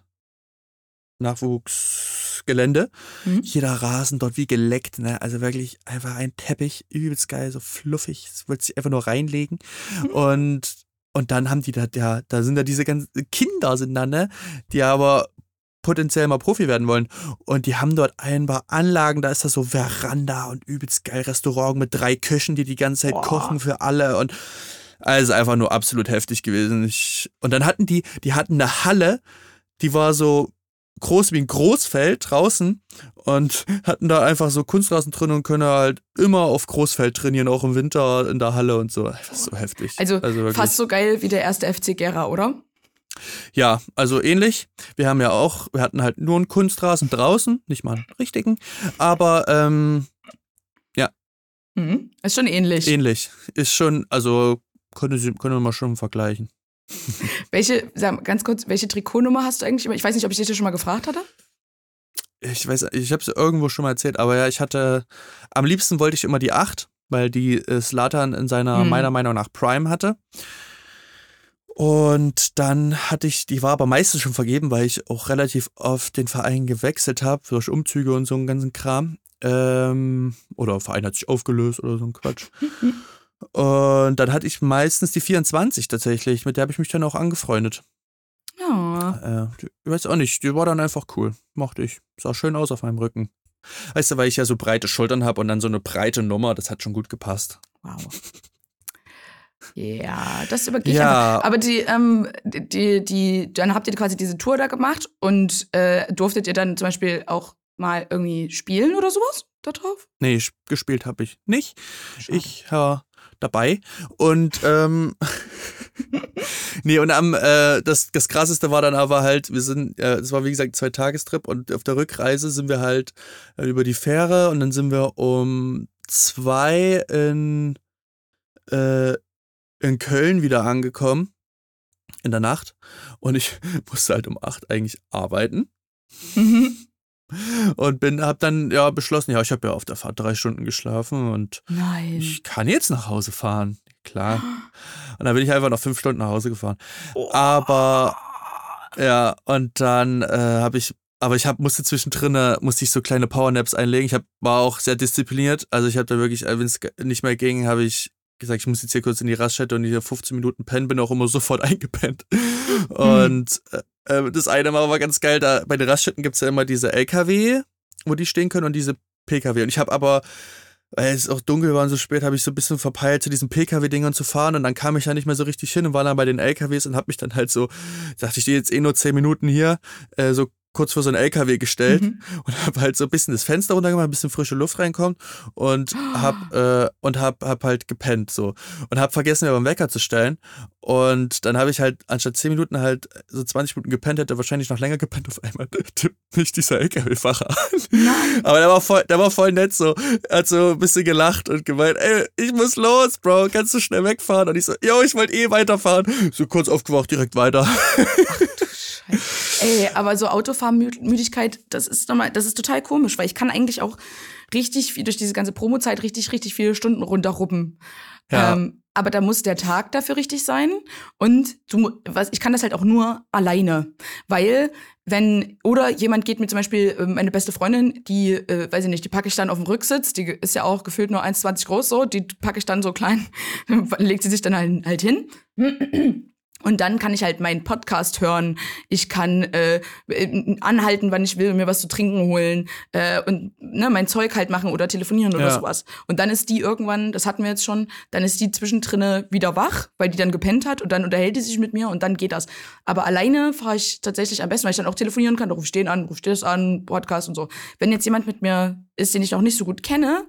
Nachwuchsgelände. Mhm. Jeder Rasen dort wie geleckt, ne? Also wirklich einfach ein Teppich, übelst geil, so fluffig. Das wollte sich einfach nur reinlegen. Mhm. Und, und dann haben die da, ja, da sind da diese ganzen Kinder sind da, ne? Die aber potenziell mal Profi werden wollen. Und die haben dort ein paar Anlagen, da ist da so Veranda und übelst geil Restaurant mit drei Köchen, die die ganze Zeit Boah. kochen für alle und also einfach nur absolut heftig gewesen. Ich, und dann hatten die, die hatten eine Halle, die war so groß wie ein Großfeld draußen und hatten da einfach so Kunstrasen drin und können halt immer auf Großfeld trainieren, auch im Winter in der Halle und so. Einfach so heftig. Also, also fast so geil wie der erste FC Gera, oder? Ja, also ähnlich. Wir haben ja auch, wir hatten halt nur einen Kunstrasen draußen, nicht mal einen richtigen, aber ähm, ja. Mhm. Ist schon ähnlich. Ähnlich. Ist schon, also können, können wir mal schon vergleichen. welche, sag, ganz kurz, welche Trikotnummer hast du eigentlich immer? Ich weiß nicht, ob ich dich das schon mal gefragt hatte. Ich weiß, ich habe es irgendwo schon mal erzählt, aber ja, ich hatte, am liebsten wollte ich immer die 8, weil die äh, Slatan in seiner, Hm. meiner Meinung nach, Prime hatte. Und dann hatte ich, die war aber meistens schon vergeben, weil ich auch relativ oft den Verein gewechselt habe, durch Umzüge und so einen ganzen Kram. Ähm, oder der Verein hat sich aufgelöst oder so ein Quatsch. und dann hatte ich meistens die 24 tatsächlich, mit der habe ich mich dann auch angefreundet. Ja. Äh, die, ich weiß auch nicht, die war dann einfach cool. Mochte ich. Sah schön aus auf meinem Rücken. Weißt du, weil ich ja so breite Schultern habe und dann so eine breite Nummer, das hat schon gut gepasst. Wow. Ja, das übergehe ich Ja. einfach. Aber die, ähm, die, die, dann habt ihr quasi diese Tour da gemacht und äh, durftet ihr dann zum Beispiel auch mal irgendwie spielen oder sowas da drauf? Nee, gespielt habe ich nicht. Schade. Ich war dabei. Und ähm, nee, und am äh, das, das krasseste war dann aber halt, wir sind, äh, es war wie gesagt zwei Tagestrip und auf der Rückreise sind wir halt äh, über die Fähre und dann sind wir um zwei in, äh, in Köln wieder angekommen. In der Nacht. Und ich musste halt um acht eigentlich arbeiten. Mhm. Und bin, hab dann ja beschlossen, ja, ich habe ja auf der Fahrt drei Stunden geschlafen und Nein. ich kann jetzt nach Hause fahren. Klar. Und dann bin ich einfach noch fünf Stunden nach Hause gefahren. Aber ja, und dann äh, habe ich, aber ich hab, musste zwischendrin, äh, musste ich so kleine Powernaps einlegen. Ich hab, war auch sehr diszipliniert. Also ich habe da wirklich, wenn es nicht mehr ging, habe ich gesagt, ich muss jetzt hier kurz in die Raststätte und hier 15 Minuten pennen, bin auch immer sofort eingepennt. Und äh, das eine Mal war ganz geil, da bei den Raststätten gibt es ja immer diese LKW, wo die stehen können und diese PKW. Und ich habe aber, weil es auch dunkel war und so spät, habe ich so ein bisschen verpeilt, zu diesen PKW-Dingern zu fahren und dann kam ich da nicht mehr so richtig hin und war dann bei den LKWs und habe mich dann halt so, dachte ich stehe jetzt eh nur 10 Minuten hier, äh, so kurz vor so einen LKW gestellt Mhm. und habe halt so ein bisschen das Fenster runtergemacht, ein bisschen frische Luft reinkommt und hab äh, und hab, hab halt gepennt so und hab vergessen mir einen Wecker zu stellen und dann habe ich halt anstatt 10 Minuten halt so 20 Minuten gepennt, hätte wahrscheinlich noch länger gepennt auf einmal tippt mich dieser LKW-Fahrer an. Nein. Aber der war voll, der war voll nett so, Er hat so ein bisschen gelacht und gemeint, ey, ich muss los, Bro, kannst du schnell wegfahren? Und ich so, yo, ich wollte eh weiterfahren. So kurz aufgewacht, direkt weiter. Scheiße. Ey, aber so Autofahrmüdigkeit, das ist nochmal, das ist total komisch, weil ich kann eigentlich auch richtig viel durch diese ganze Promozeit richtig, richtig viele Stunden runterruppen. Ja. Ähm, aber da muss der Tag dafür richtig sein. Und du, was, ich kann das halt auch nur alleine. Weil, wenn, oder jemand geht mir zum Beispiel, ähm, meine beste Freundin, die, äh, weiß ich nicht, die packe ich dann auf dem Rücksitz, die ist ja auch gefühlt nur 1,20 groß so, die packe ich dann so klein, legt sie sich dann halt, halt hin. Und dann kann ich halt meinen Podcast hören. Ich kann äh, anhalten, wann ich will, mir was zu trinken holen äh, und ne, mein Zeug halt machen oder telefonieren oder Ja. sowas. Und dann ist die irgendwann, das hatten wir jetzt schon, dann ist die zwischendrin wieder wach, weil die dann gepennt hat und dann unterhält die sich mit mir und dann geht das. Aber alleine fahre ich tatsächlich am besten, weil ich dann auch telefonieren kann. Da ruf ich den an, ruf ich das an, Podcast und so. Wenn jetzt jemand mit mir ist, den ich noch nicht so gut kenne,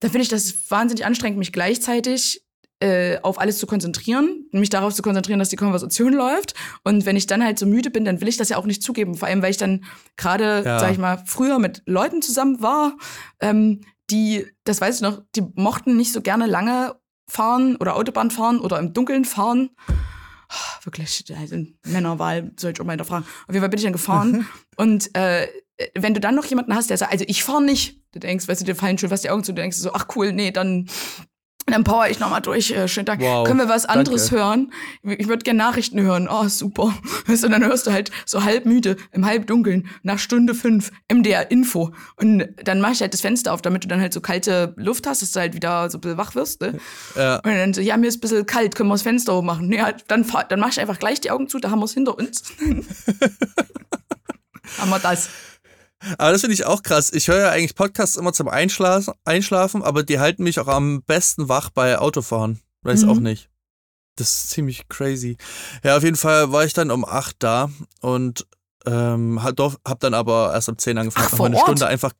dann finde ich das wahnsinnig anstrengend, mich gleichzeitig äh, auf alles zu konzentrieren, mich darauf zu konzentrieren, dass die Konversation läuft. Und wenn ich dann halt so müde bin, dann will ich das ja auch nicht zugeben. Vor allem, weil ich dann gerade, Ja. sag ich mal, früher mit Leuten zusammen war, ähm, die, das weiß ich noch, die mochten nicht so gerne lange fahren oder Autobahn fahren oder im Dunkeln fahren. Ah, Wirklich, also Männerwahl soll ich auch mal hinterfragen. Auf jeden Fall bin ich dann gefahren. und äh, wenn du dann noch jemanden hast, der sagt, also ich fahre nicht, du denkst, weißt du, dir fallen schon fast die Augen zu, du denkst so, ach cool, nee, dann, dann power ich nochmal durch. Äh, schönen Tag. Wow, Können wir was anderes danke. hören? Ich würde gerne Nachrichten hören. Oh, super. Weißt du, dann hörst du halt so halb müde, im Halbdunkeln, nach Stunde fünf, MDR Info. Und dann mach ich halt das Fenster auf, damit du dann halt so kalte Luft hast, dass du halt wieder so ein bisschen wach wirst. Ne? Ja. Und dann so, ja, mir ist ein bisschen kalt, können wir das Fenster aufmachen? Ja, dann, fahr- dann mach ich einfach gleich die Augen zu, da haben wir es hinter uns. haben wir das. Aber das finde ich auch krass. Ich höre ja eigentlich Podcasts immer zum Einschlafen, Einschlafen, aber die halten mich auch am besten wach bei Autofahren. Weiß Mhm. auch nicht. Das ist ziemlich crazy. Ja, auf jeden Fall war ich dann um 8 da und ähm, hab, doch- hab dann aber erst um 10 angefangen. Ach, vor eine Ort? Stunde einfach.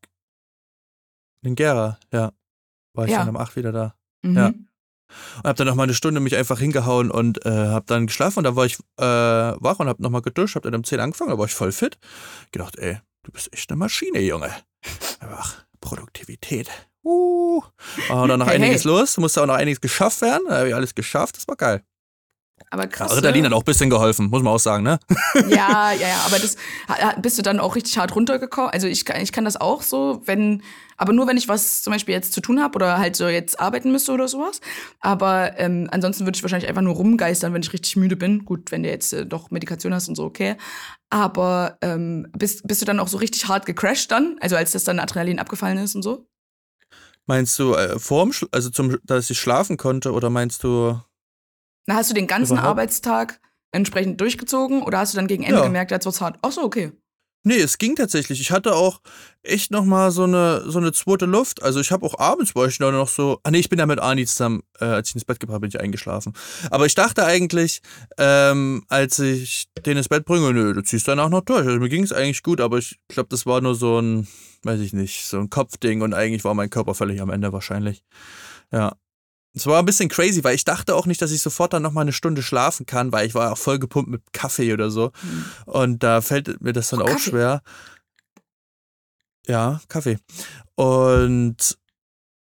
In Gera, ja. War ich Ja. dann um 8 wieder da. Mhm. Ja. Und hab dann noch mal eine Stunde mich einfach hingehauen und äh, hab dann geschlafen und dann war ich äh, wach und hab noch mal geduscht, hab dann um 10 angefangen, da war ich voll fit. Gedacht, ey, du bist echt eine Maschine, Junge. Einfach Produktivität. Uh. Und dann noch Hey, einiges hey. los, musste auch noch einiges geschafft werden. Da habe ich alles geschafft, das war geil. Aber krass. Ja, Ritalin hat auch ein bisschen geholfen, muss man auch sagen, ne? Ja, ja, ja, aber das bist du dann auch richtig hart runtergekommen. Also ich, ich kann das auch so, wenn, aber nur wenn ich was zum Beispiel jetzt zu tun habe oder halt so jetzt arbeiten müsste oder sowas. Aber ähm, ansonsten würde ich wahrscheinlich einfach nur rumgeistern, wenn ich richtig müde bin. Gut, wenn du jetzt äh, doch Medikation hast und so, okay. Aber ähm, bist, bist du dann auch so richtig hart gecrashed dann? Also als das dann Adrenalin abgefallen ist und so? Meinst du äh, vorm, Sch also zum, dass ich schlafen konnte oder meinst du na, hast du den ganzen Überhaupt? Arbeitstag entsprechend durchgezogen oder hast du dann gegen Ende Ja. gemerkt, jetzt wird's hart? Ach so, okay. Nee, es ging tatsächlich. Ich hatte auch echt noch mal so eine, so eine zweite Luft. Also ich habe auch abends ich dann noch so. Ah nee, ich bin da mit Ani zusammen, äh, als ich ins Bett gebracht bin, bin ich eingeschlafen. Aber ich dachte eigentlich, ähm, als ich den ins Bett bringe, nö, du ziehst danach noch durch. Also mir ging es eigentlich gut, aber ich glaube, das war nur so ein, weiß ich nicht, so ein Kopfding und eigentlich war mein Körper völlig am Ende wahrscheinlich. Ja. Es war ein bisschen crazy, weil ich dachte auch nicht, dass ich sofort dann noch mal eine Stunde schlafen kann, weil ich war auch voll gepumpt mit Kaffee oder so. Und da fällt mir das dann Oh, auch Kaffee. schwer. Ja, Kaffee. Und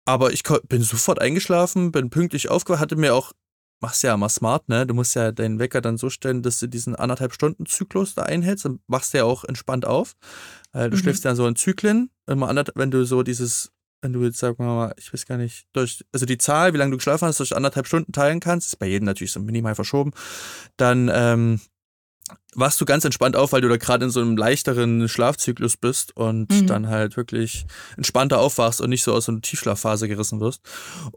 aber ich bin sofort eingeschlafen, bin pünktlich aufgewacht, hatte mir auch, machst ja mal smart, ne? Du musst ja deinen Wecker dann so stellen, dass du diesen anderthalb Stunden Zyklus da einhältst, dann wachst du ja auch entspannt auf. Äh, du Mhm. schläfst dann so in Zyklen, immer wenn du so dieses, wenn du jetzt sagen wir mal, ich weiß gar nicht, durch, also die Zahl, wie lange du geschlafen hast, durch anderthalb Stunden teilen kannst, ist bei jedem natürlich so minimal verschoben, dann ähm, wachst du ganz entspannt auf, weil du da gerade in so einem leichteren Schlafzyklus bist und Mhm. dann halt wirklich entspannter aufwachst und nicht so aus so einer Tiefschlafphase gerissen wirst.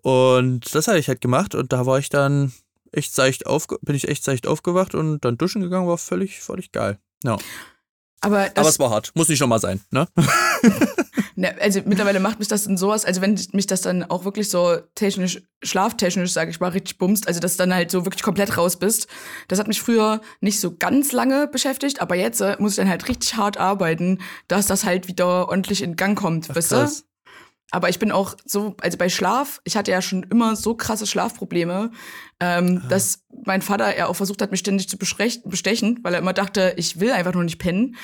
Und das habe ich halt gemacht und da war ich dann echt seicht aufge bin ich echt seicht aufgewacht und dann duschen gegangen, war völlig, völlig geil. Ja. Aber, das, Aber es war hart. Muss nicht nochmal sein, ne? ne, also mittlerweile macht mich das dann sowas, also wenn mich das dann auch wirklich so technisch, schlaftechnisch, sage ich mal, richtig bumst, also dass du dann halt so wirklich komplett raus bist. Das hat mich früher nicht so ganz lange beschäftigt, aber jetzt äh, muss ich dann halt richtig hart arbeiten, dass das halt wieder ordentlich in Gang kommt, weißt du? krass. Aber ich bin auch so, also bei Schlaf, ich hatte ja schon immer so krasse Schlafprobleme, ähm, dass mein Vater ja auch versucht hat, mich ständig zu bestechen, weil er immer dachte, ich will einfach nur nicht pennen.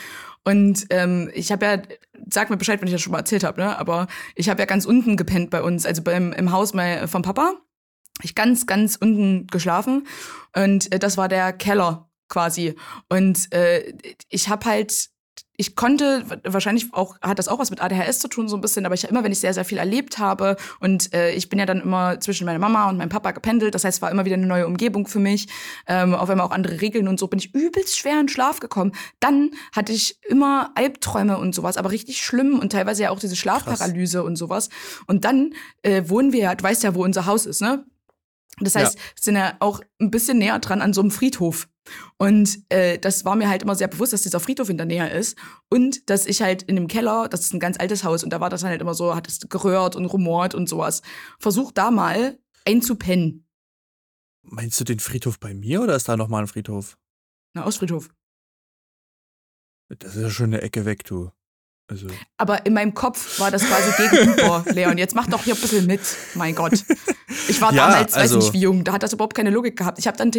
Und ähm, ich habe ja, sag mir Bescheid, wenn ich das schon mal erzählt habe, ne? Aber ich habe ja ganz unten gepennt bei uns, also beim im Haus mein, vom Papa. Ich ganz, ganz unten geschlafen und äh, das war der Keller quasi. Und äh, ich habe halt ich konnte, wahrscheinlich auch, hat das auch was mit ADHS zu tun, so ein bisschen, aber ich immer, wenn ich sehr, sehr viel erlebt habe und äh, ich bin ja dann immer zwischen meiner Mama und meinem Papa gependelt, das heißt, es war immer wieder eine neue Umgebung für mich, ähm, auf einmal auch andere Regeln und so, bin ich übelst schwer in Schlaf gekommen. Dann hatte ich immer Albträume und sowas, aber richtig schlimm und teilweise ja auch diese Schlafparalyse und sowas. Und dann äh, wohnen wir ja, du weißt ja, wo unser Haus ist, ne? Das heißt, Ja. wir sind ja auch ein bisschen näher dran an so einem Friedhof. Und äh, das war mir halt immer sehr bewusst, dass dieser Friedhof in der Nähe ist. Und dass ich halt in dem Keller, das ist ein ganz altes Haus, und da war das halt immer so, hat es gerührt und rumort und sowas. Versuch da mal einzupennen. Meinst du den Friedhof bei mir oder ist da nochmal ein Friedhof? Na, aus Friedhof. Das ist ja schon eine Ecke weg, du. Also, Aber in meinem Kopf war das quasi gegenüber, Leon. Jetzt mach doch hier ein bisschen mit, mein Gott. Ich war Ja, damals, weiß also- nicht wie jung, da hat das überhaupt keine Logik gehabt. Ich habe dann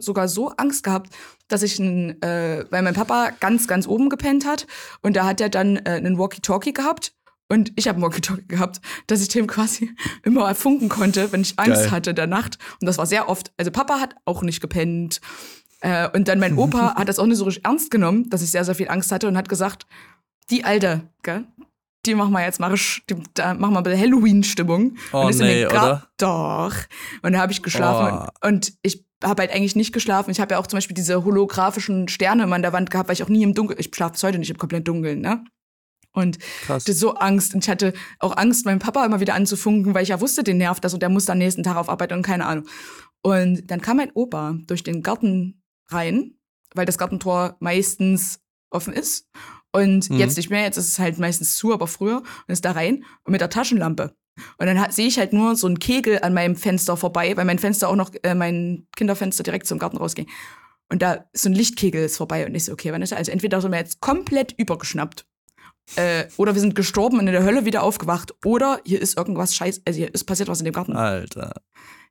sogar so Angst gehabt, dass ich, ein, äh, weil mein Papa ganz, ganz oben gepennt hat und da hat er dann äh, einen Walkie-Talkie gehabt und ich habe einen Walkie-Talkie gehabt, dass ich dem quasi immer funken konnte, wenn ich Angst Geil. hatte der Nacht. Und das war sehr oft. Also Papa hat auch nicht gepennt. Äh, und dann mein Opa hat das auch nicht so richtig ernst genommen, dass ich sehr, sehr viel Angst hatte und hat gesagt, die Alte, gell? Die machen wir jetzt mal, da machen wir ein bisschen Halloween-Stimmung. Oh, und nee, oder? Doch. Und da habe ich geschlafen. Oh. Und, ich habe halt eigentlich nicht geschlafen. Ich habe ja auch zum Beispiel diese holographischen Sterne immer an der Wand gehabt, weil ich auch nie im Dunkeln, ich schlafe bis heute nicht im komplett Dunkeln, ne? Und krass. hatte so Angst. Und ich hatte auch Angst, meinen Papa immer wieder anzufunken, weil ich ja wusste, den nervt das und der muss dann nächsten Tag aufarbeiten und keine Ahnung. Und dann kam mein Opa durch den Garten rein, weil das Gartentor meistens offen ist. Und Mhm. jetzt nicht mehr, jetzt ist es halt meistens zu, aber früher. Und ist da rein und mit der Taschenlampe. Und dann sehe ich halt nur so einen Kegel an meinem Fenster vorbei, weil mein Fenster auch noch, äh, mein Kinderfenster direkt zum Garten rausging. Und da ist so ein Lichtkegel ist vorbei und ich so, okay, wann ist er? Also entweder sind wir jetzt komplett übergeschnappt äh, oder wir sind gestorben und in der Hölle wieder aufgewacht oder hier ist irgendwas scheiß, also hier ist passiert was in dem Garten. Alter.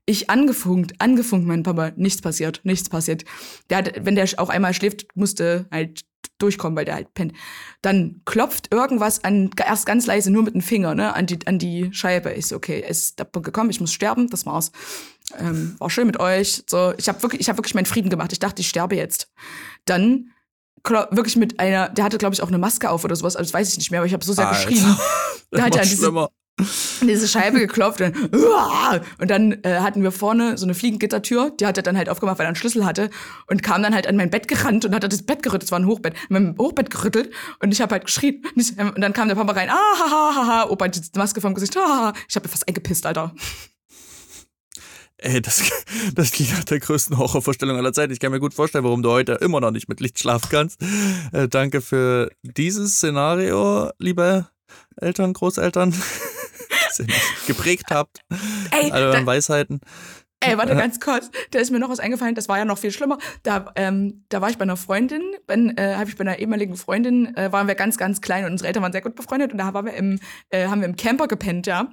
Ich angefunkt, angefunkt, mein Papa, nichts passiert, nichts passiert. Der hat, wenn der auch einmal schläft, musste halt durchkommen, weil der halt pennt. Dann klopft irgendwas an, erst ganz leise, nur mit dem Finger, ne, an die, an die Scheibe. Ich so, okay, es ist der Punkt gekommen, ich muss sterben, das war's. Ähm, war schön mit euch. So, ich habe wirklich, ich habe wirklich meinen Frieden gemacht. Ich dachte, ich sterbe jetzt. Dann wirklich mit einer, der hatte glaube ich auch eine Maske auf oder sowas, also das weiß ich nicht mehr, aber ich habe so sehr Alter. geschrien. Da hat er Noch diese, Scheibe geklopft und, und dann äh, hatten wir vorne so eine Fliegengittertür, die hat er dann halt aufgemacht, weil er einen Schlüssel hatte und kam dann halt an mein Bett gerannt und hat das Bett gerüttelt, es war ein Hochbett, an Hochbett gerüttelt und ich habe halt geschrien und, ich, und dann kam der Papa rein, ah, ha, ha, ha, Opa hat die Maske vom Gesicht, ha, ha. ich habe mir fast eingepisst, Alter. Ey, das, das klingt nach der größten Horrorvorstellung aller Zeiten. Ich kann mir gut vorstellen, warum du heute immer noch nicht mit Licht schlafen kannst. Äh, danke für dieses Szenario, liebe Eltern, Großeltern, mich geprägt habt. Ey, Alle da, euren Weisheiten. Ey, warte Ja. ganz kurz. Da ist mir noch was eingefallen, das war ja noch viel schlimmer. Da, ähm, da war ich bei einer Freundin, äh, habe ich bei einer ehemaligen Freundin, äh, waren wir ganz, ganz klein und unsere Eltern waren sehr gut befreundet und da waren wir im, äh, haben wir im Camper gepennt, ja.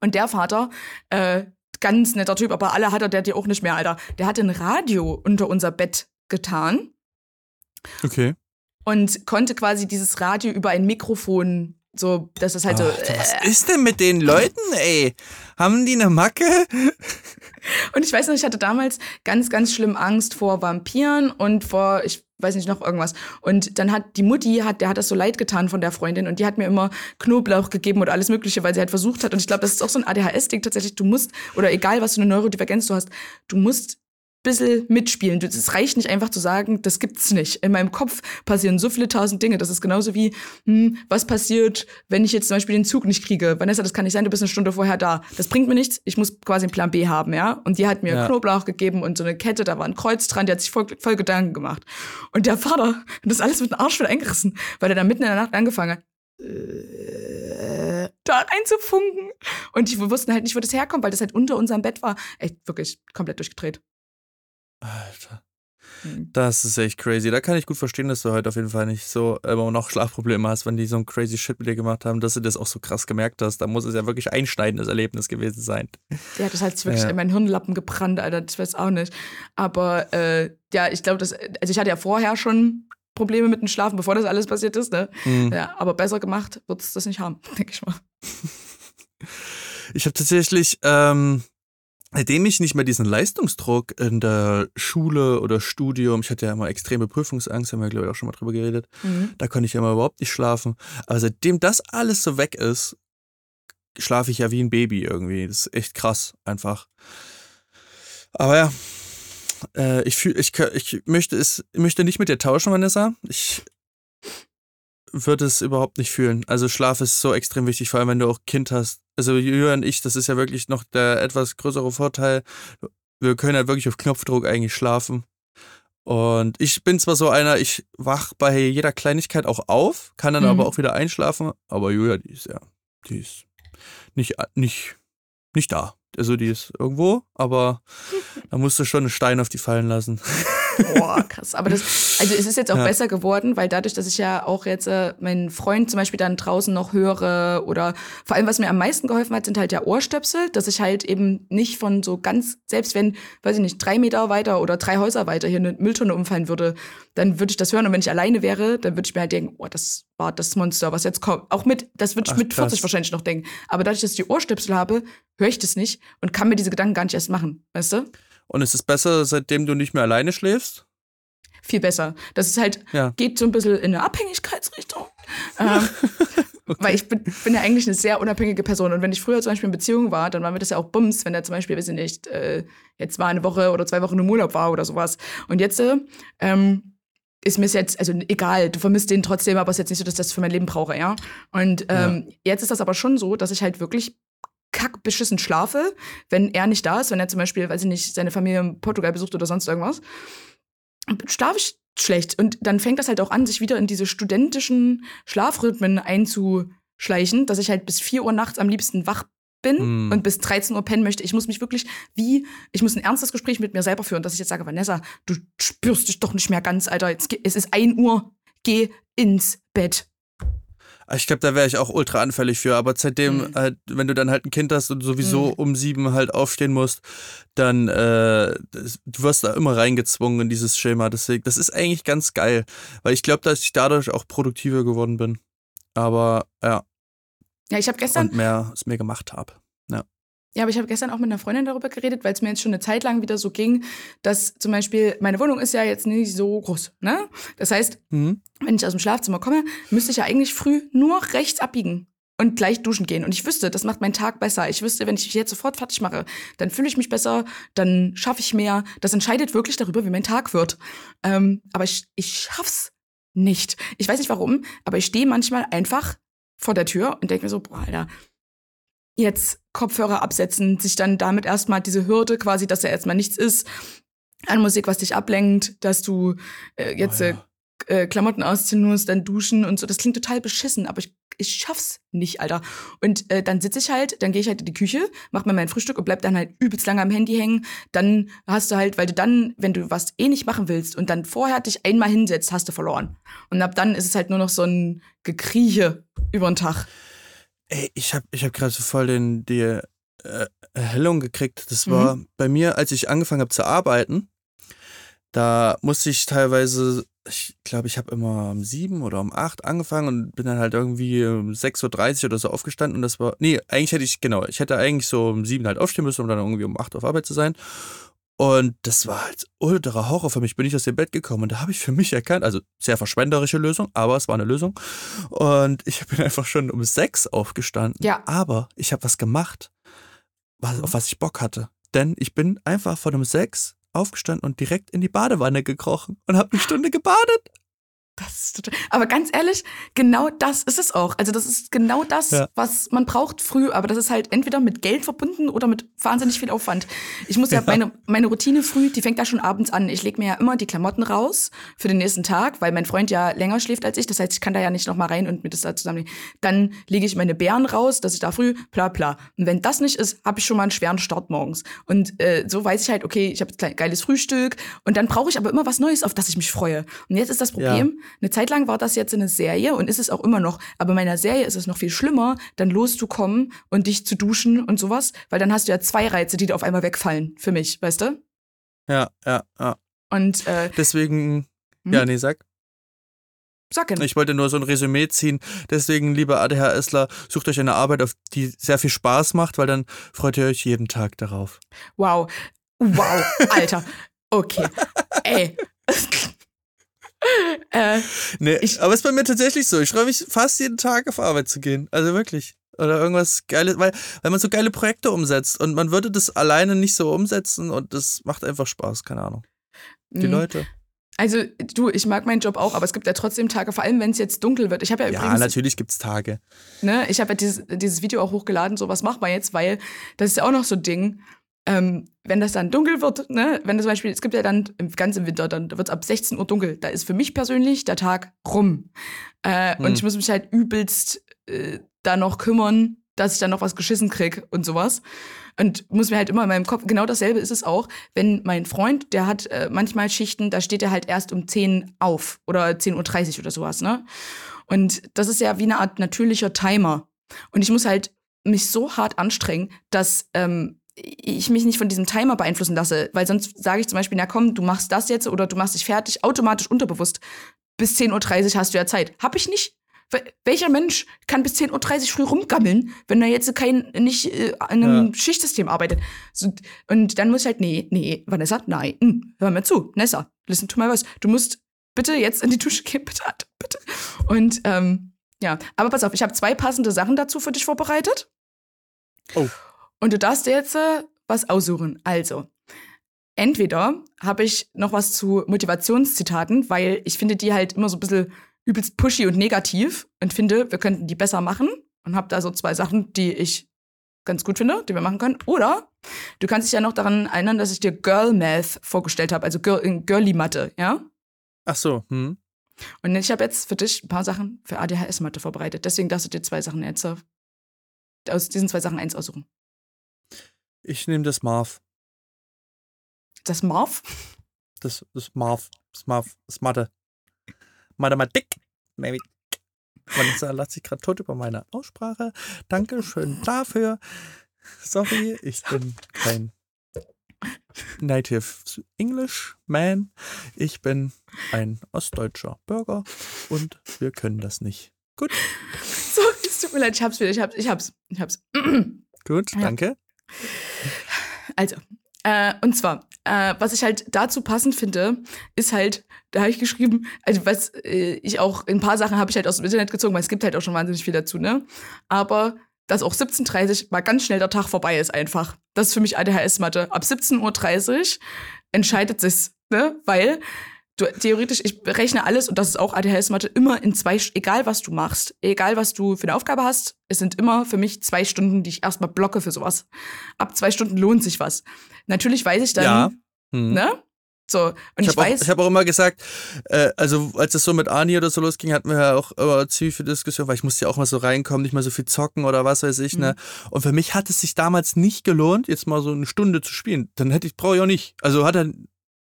Und der Vater, äh, ganz netter Typ, aber alle hat er der die auch nicht mehr, Alter. Der hatte ein Radio unter unser Bett getan Okay. und konnte quasi dieses Radio über ein Mikrofon so, dass es halt so. Alter, was ist denn mit den Leuten, ey? Haben die eine Macke? Und ich weiß noch, ich hatte damals ganz, ganz schlimm Angst vor Vampiren und vor, ich weiß nicht, noch irgendwas. Und dann hat die Mutti, hat, der hat das so leid getan von der Freundin und die hat mir immer Knoblauch gegeben oder alles Mögliche, weil sie halt versucht hat. Und ich glaube, das ist auch so ein ADHS-Ding tatsächlich. Du musst, oder egal, was für eine Neurodivergenz du hast, du musst bisschen mitspielen. Es reicht nicht einfach zu sagen, das gibt's nicht. In meinem Kopf passieren so viele tausend Dinge. Das ist genauso wie, hm, was passiert, wenn ich jetzt zum Beispiel den Zug nicht kriege? Vanessa, das kann nicht sein, du bist eine Stunde vorher da. Das bringt mir nichts. Ich muss quasi einen Plan B haben, ja? Und die hat mir Ja. Knoblauch gegeben und so eine Kette, da war ein Kreuz dran, die hat sich voll, voll Gedanken gemacht. Und der Vater hat das alles mit dem Arsch wieder eingerissen, weil er dann mitten in der Nacht angefangen hat, äh, da reinzufunken. Und ich, wir wussten halt nicht, wo das herkommt, weil das halt unter unserem Bett war. Echt wirklich komplett durchgedreht. Alter. Hm. Das ist echt crazy. Da kann ich gut verstehen, dass du heute auf jeden Fall nicht so immer noch Schlafprobleme hast, wenn die so ein crazy Shit mit dir gemacht haben, dass du das auch so krass gemerkt hast. Da muss es ja wirklich einschneidendes Erlebnis gewesen sein. Ja, das hat wirklich Ja. in meinen Hirnlappen gebrannt, Alter. Das weiß auch nicht. Aber äh, ja, ich glaube, das. Also ich hatte ja vorher schon Probleme mit dem Schlafen, bevor das alles passiert ist, ne? Hm. Ja, aber besser gemacht wird es das nicht haben, denke ich mal. Ich habe tatsächlich, ähm, seitdem ich nicht mehr diesen Leistungsdruck in der Schule oder Studium, ich hatte ja immer extreme Prüfungsangst, haben wir glaube ich auch schon mal drüber geredet, Mhm. da konnte ich ja immer überhaupt nicht schlafen. Aber seitdem das alles so weg ist, schlafe ich ja wie ein Baby irgendwie. Das ist echt krass, einfach. Aber ja, äh, ich fühl, ich, ich möchte es, ich möchte nicht mit dir tauschen, Vanessa. Ich würde es überhaupt nicht fühlen. Also Schlaf ist so extrem wichtig, vor allem wenn du auch Kind hast. Also Julia und ich, das ist ja wirklich noch der etwas größere Vorteil. Wir können halt wirklich auf Knopfdruck eigentlich schlafen. Und ich bin zwar so einer, ich wach bei jeder Kleinigkeit auch auf, kann dann Mhm. aber auch wieder einschlafen. Aber Julia, die ist ja, die ist nicht, nicht, nicht da. Also die ist irgendwo, aber da musst du schon einen Stein auf die fallen lassen. Boah, krass. Aber das, also es ist jetzt auch Ja. besser geworden, weil dadurch, dass ich ja auch jetzt äh, meinen Freund zum Beispiel dann draußen noch höre oder vor allem, was mir am meisten geholfen hat, sind halt ja Ohrstöpsel, dass ich halt eben nicht von so ganz, selbst wenn, weiß ich nicht, drei Meter weiter oder drei Häuser weiter hier eine Mülltonne umfallen würde, dann würde ich das hören und wenn ich alleine wäre, dann würde ich mir halt denken, oh, das war das Monster, was jetzt kommt. Auch mit, das würde ich Ach, mit 40 krass. wahrscheinlich noch denken. Aber dadurch, dass ich die Ohrstöpsel habe, höre ich das nicht und kann mir diese Gedanken gar nicht erst machen, weißt du? Und es ist besser, seitdem du nicht mehr alleine schläfst? viel besser. Das ist halt, Ja. geht so ein bisschen in eine Abhängigkeitsrichtung. ähm, Weil ich bin, bin ja eigentlich eine sehr unabhängige Person. Und wenn ich früher zum Beispiel in Beziehung war, dann war mir das ja auch Bums, wenn er zum Beispiel, weiß ich nicht, äh, jetzt war eine Woche oder zwei Wochen im Urlaub war oder sowas. Und jetzt äh, ähm, ist mir es jetzt, also egal, du vermisst den trotzdem, aber es ist jetzt nicht so, dass ich das für mein Leben brauche, ja. Und ähm, jetzt ist das aber schon so, dass ich halt wirklich kackbeschissen schlafe, wenn er nicht da ist, wenn er zum Beispiel, weiß ich nicht, seine Familie in Portugal besucht oder sonst irgendwas schlafe ich schlecht. Und dann fängt das halt auch an, sich wieder in diese studentischen Schlafrhythmen einzuschleichen, dass ich halt bis 4 Uhr nachts am liebsten wach bin Mm. und bis 13 Uhr pennen möchte. Ich muss mich wirklich wie, ich muss ein ernstes Gespräch mit mir selber führen, dass ich jetzt sage, Vanessa, du spürst dich doch nicht mehr ganz, Alter. Jetzt, es ist 1 Uhr, geh ins Bett. Ich glaube, da wäre ich auch ultra anfällig für. Aber seitdem, Mhm. halt, wenn du dann halt ein Kind hast und sowieso Mhm. um sieben halt aufstehen musst, dann äh, du wirst da immer reingezwungen in dieses Schema. Deswegen, das ist eigentlich ganz geil, weil ich glaube, dass ich dadurch auch produktiver geworden bin. Aber ja, Ja, ich habe gestern, und mehr aus mir gemacht habe. Ja, aber ich habe gestern auch mit einer Freundin darüber geredet, weil es mir jetzt schon eine Zeit lang wieder so ging, dass zum Beispiel meine Wohnung ist ja jetzt nicht so groß. Ne? Das heißt, Mhm. wenn ich aus dem Schlafzimmer komme, müsste ich ja eigentlich früh nur rechts abbiegen und gleich duschen gehen. Und ich wüsste, das macht meinen Tag besser. Ich wüsste, wenn ich mich jetzt sofort fertig mache, dann fühle ich mich besser, dann schaffe ich mehr. Das entscheidet wirklich darüber, wie mein Tag wird. Ähm, aber ich, ich schaff's nicht. Ich weiß nicht warum, aber ich stehe manchmal einfach vor der Tür und denke mir so, boah, Alter, jetzt Kopfhörer absetzen, sich dann damit erstmal diese Hürde quasi, dass da erstmal nichts ist, an Musik, was dich ablenkt, dass du äh, jetzt Oh ja. äh, Klamotten ausziehen musst, dann duschen und so. Das klingt total beschissen, aber ich, ich schaff's nicht, Alter. Und äh, dann sitze ich halt, dann gehe ich halt in die Küche, mach mir mein Frühstück und bleib dann halt übelst lange am Handy hängen. Dann hast du halt, weil du dann, wenn du was eh nicht machen willst und dann vorher dich einmal hinsetzt, hast du verloren. Und ab dann ist es halt nur noch so ein Gekrieche über den Tag. Ey, ich habe ich hab gerade so voll den, die äh, Erhellung gekriegt. Das war bei mir, als ich angefangen habe zu arbeiten, da musste ich teilweise, ich glaube, ich habe immer um sieben oder um acht angefangen und bin dann halt irgendwie um 6.30 Uhr oder so aufgestanden und das war, nee, eigentlich hätte ich, genau, ich hätte eigentlich so um sieben halt aufstehen müssen, um dann irgendwie um acht auf Arbeit zu sein. Und das war halt ultra Horror für mich. Bin ich aus dem Bett gekommen und da habe ich für mich erkannt, also sehr verschwenderische Lösung, aber es war eine Lösung. Und ich bin einfach schon um sechs aufgestanden. Ja. Aber ich habe was gemacht, was, auf was ich Bock hatte. Denn ich bin einfach von um sechs aufgestanden und direkt in die Badewanne gekrochen und habe eine Stunde gebadet. Das ist total, aber ganz ehrlich, genau das ist es auch. Also das ist genau das, Ja. was man braucht früh, aber das ist halt entweder mit Geld verbunden oder mit wahnsinnig viel Aufwand. Ich muss ja, Ja. meine meine Routine früh, die fängt da schon abends an. Ich lege mir ja immer die Klamotten raus für den nächsten Tag, weil mein Freund ja länger schläft als ich. Das heißt, ich kann da ja nicht noch mal rein und mir das da zusammenlegen. Dann lege ich meine Beeren raus, dass ich da früh bla bla. Und wenn das nicht ist, habe ich schon mal einen schweren Start morgens. Und äh, so weiß ich halt, okay, ich habe geiles Frühstück und dann brauche ich aber immer was Neues, auf das ich mich freue. Und jetzt ist das Problem, eine Zeit lang war das jetzt eine Serie und ist es auch immer noch. Aber bei einer Serie ist es noch viel schlimmer, dann loszukommen und dich zu duschen und sowas, weil dann hast du ja zwei Reize, die dir auf einmal wegfallen für mich, weißt du? Ja, ja, ja. Und äh, Deswegen, Hm? ja, nee, sag. sag hin. Ich wollte nur so ein Resümee ziehen. Deswegen, lieber ADHSler, sucht euch eine Arbeit, auf die sehr viel Spaß macht, weil dann freut ihr euch jeden Tag darauf. Wow. Wow, Alter. Okay. Ey. äh, Nee, Ich- aber es ist bei mir tatsächlich so. Ich freue mich fast jeden Tag auf Arbeit zu gehen. Also wirklich. Oder irgendwas Geiles, weil, weil man so geile Projekte umsetzt und man würde das alleine nicht so umsetzen und das macht einfach Spaß, keine Ahnung. Die mh. Leute. Also, du, ich mag meinen Job auch, aber es gibt ja trotzdem Tage, vor allem wenn es jetzt dunkel wird. Ich habe ja, Ja, übrigens, natürlich gibt's Tage. ne, ich habe ja dieses, dieses Video auch hochgeladen, so was macht man jetzt, weil das ist ja auch noch so ein Ding. Ähm, wenn das dann dunkel wird, ne, wenn das zum Beispiel, es gibt ja dann im, ganz im Winter, dann wird es ab 16 Uhr dunkel. Da ist für mich persönlich der Tag rum. Äh, Hm. Und ich muss mich halt übelst äh, da noch kümmern, dass ich dann noch was geschissen krieg und sowas. Und muss mir halt immer in meinem Kopf, genau dasselbe ist es auch, wenn mein Freund, der hat äh, manchmal Schichten, da steht er halt erst um 10 auf oder 10.30 Uhr oder sowas, ne? Und das ist ja wie eine Art natürlicher Timer. Und ich muss halt mich so hart anstrengen, dass ähm, ich mich nicht von diesem Timer beeinflussen lasse, weil sonst sage ich zum Beispiel, na komm, du machst das jetzt oder du machst dich fertig, automatisch unterbewusst. Bis 10.30 Uhr hast du ja Zeit. Hab ich nicht. Wel- Welcher Mensch kann bis 10.30 Uhr früh rumgammeln, wenn er jetzt kein, nicht äh, an einem Ja. Schichtsystem arbeitet? So, und dann muss ich halt, nee, nee, Vanessa, nein, hm, hör mir zu, Nessa, listen to my voice. Du musst bitte jetzt in die Dusche gehen, bitte, bitte. Und ähm, ja, aber pass auf, ich habe zwei passende Sachen dazu für dich vorbereitet. Oh. Und du darfst dir jetzt äh, was aussuchen. Also, entweder habe ich noch was zu Motivationszitaten, weil ich finde die halt immer so ein bisschen übelst pushy und negativ und finde, wir könnten die besser machen und habe da so zwei Sachen, die ich ganz gut finde, die wir machen können. Oder du kannst dich ja noch daran erinnern, dass ich dir Girl Math vorgestellt habe, also Girl, in Girly Mathe, ja? Ach so, hm. Und ich habe jetzt für dich ein paar Sachen für ADHS-Mathe vorbereitet. Deswegen darfst du dir zwei Sachen jetzt äh, aus diesen zwei Sachen eins aussuchen. Ich nehme das Marv. Das Marv? Das, das Marv. Das Marv. Das Mathe. Mathematik. Maybe. Vanessa lacht sich gerade tot über meine Aussprache. Dankeschön dafür. Sorry, ich bin kein Native English Man. Ich bin ein ostdeutscher Bürger und wir können das nicht. Gut, So, es tut mir leid, ich hab's wieder, ich hab's, ich hab's, ich hab's. gut, Ja. Also, äh, und zwar, äh, was ich halt dazu passend finde, ist halt, da habe ich geschrieben, also was äh, ich auch, ein paar Sachen habe ich halt aus dem Internet gezogen, weil es gibt halt auch schon wahnsinnig viel dazu, ne? Aber dass auch 17.30 Uhr mal ganz schnell der Tag vorbei ist einfach. Das ist für mich ADHS-Mathe. Ab 17.30 Uhr entscheidet es, ne? Weil du theoretisch, ich berechne alles und das ist auch ADHS-Mathe, immer in zwei, egal was du machst, egal was du für eine Aufgabe hast, es sind immer für mich zwei Stunden, die ich erstmal blocke für sowas. Ab zwei Stunden lohnt sich was. Natürlich weiß ich dann, Ja. Hm. ne? So, und ich, Ich habe auch, weiß, ich hab auch immer gesagt, äh, also als es so mit Ani oder so losging, hatten wir ja auch ziemlich viel Diskussion, weil ich musste ja auch mal so reinkommen, nicht mal so viel zocken oder was weiß ich, ne? Mhm. Und für mich hat es sich damals nicht gelohnt, jetzt mal so eine Stunde zu spielen. Dann hätte ich, brauche ich auch nicht. Also hat er,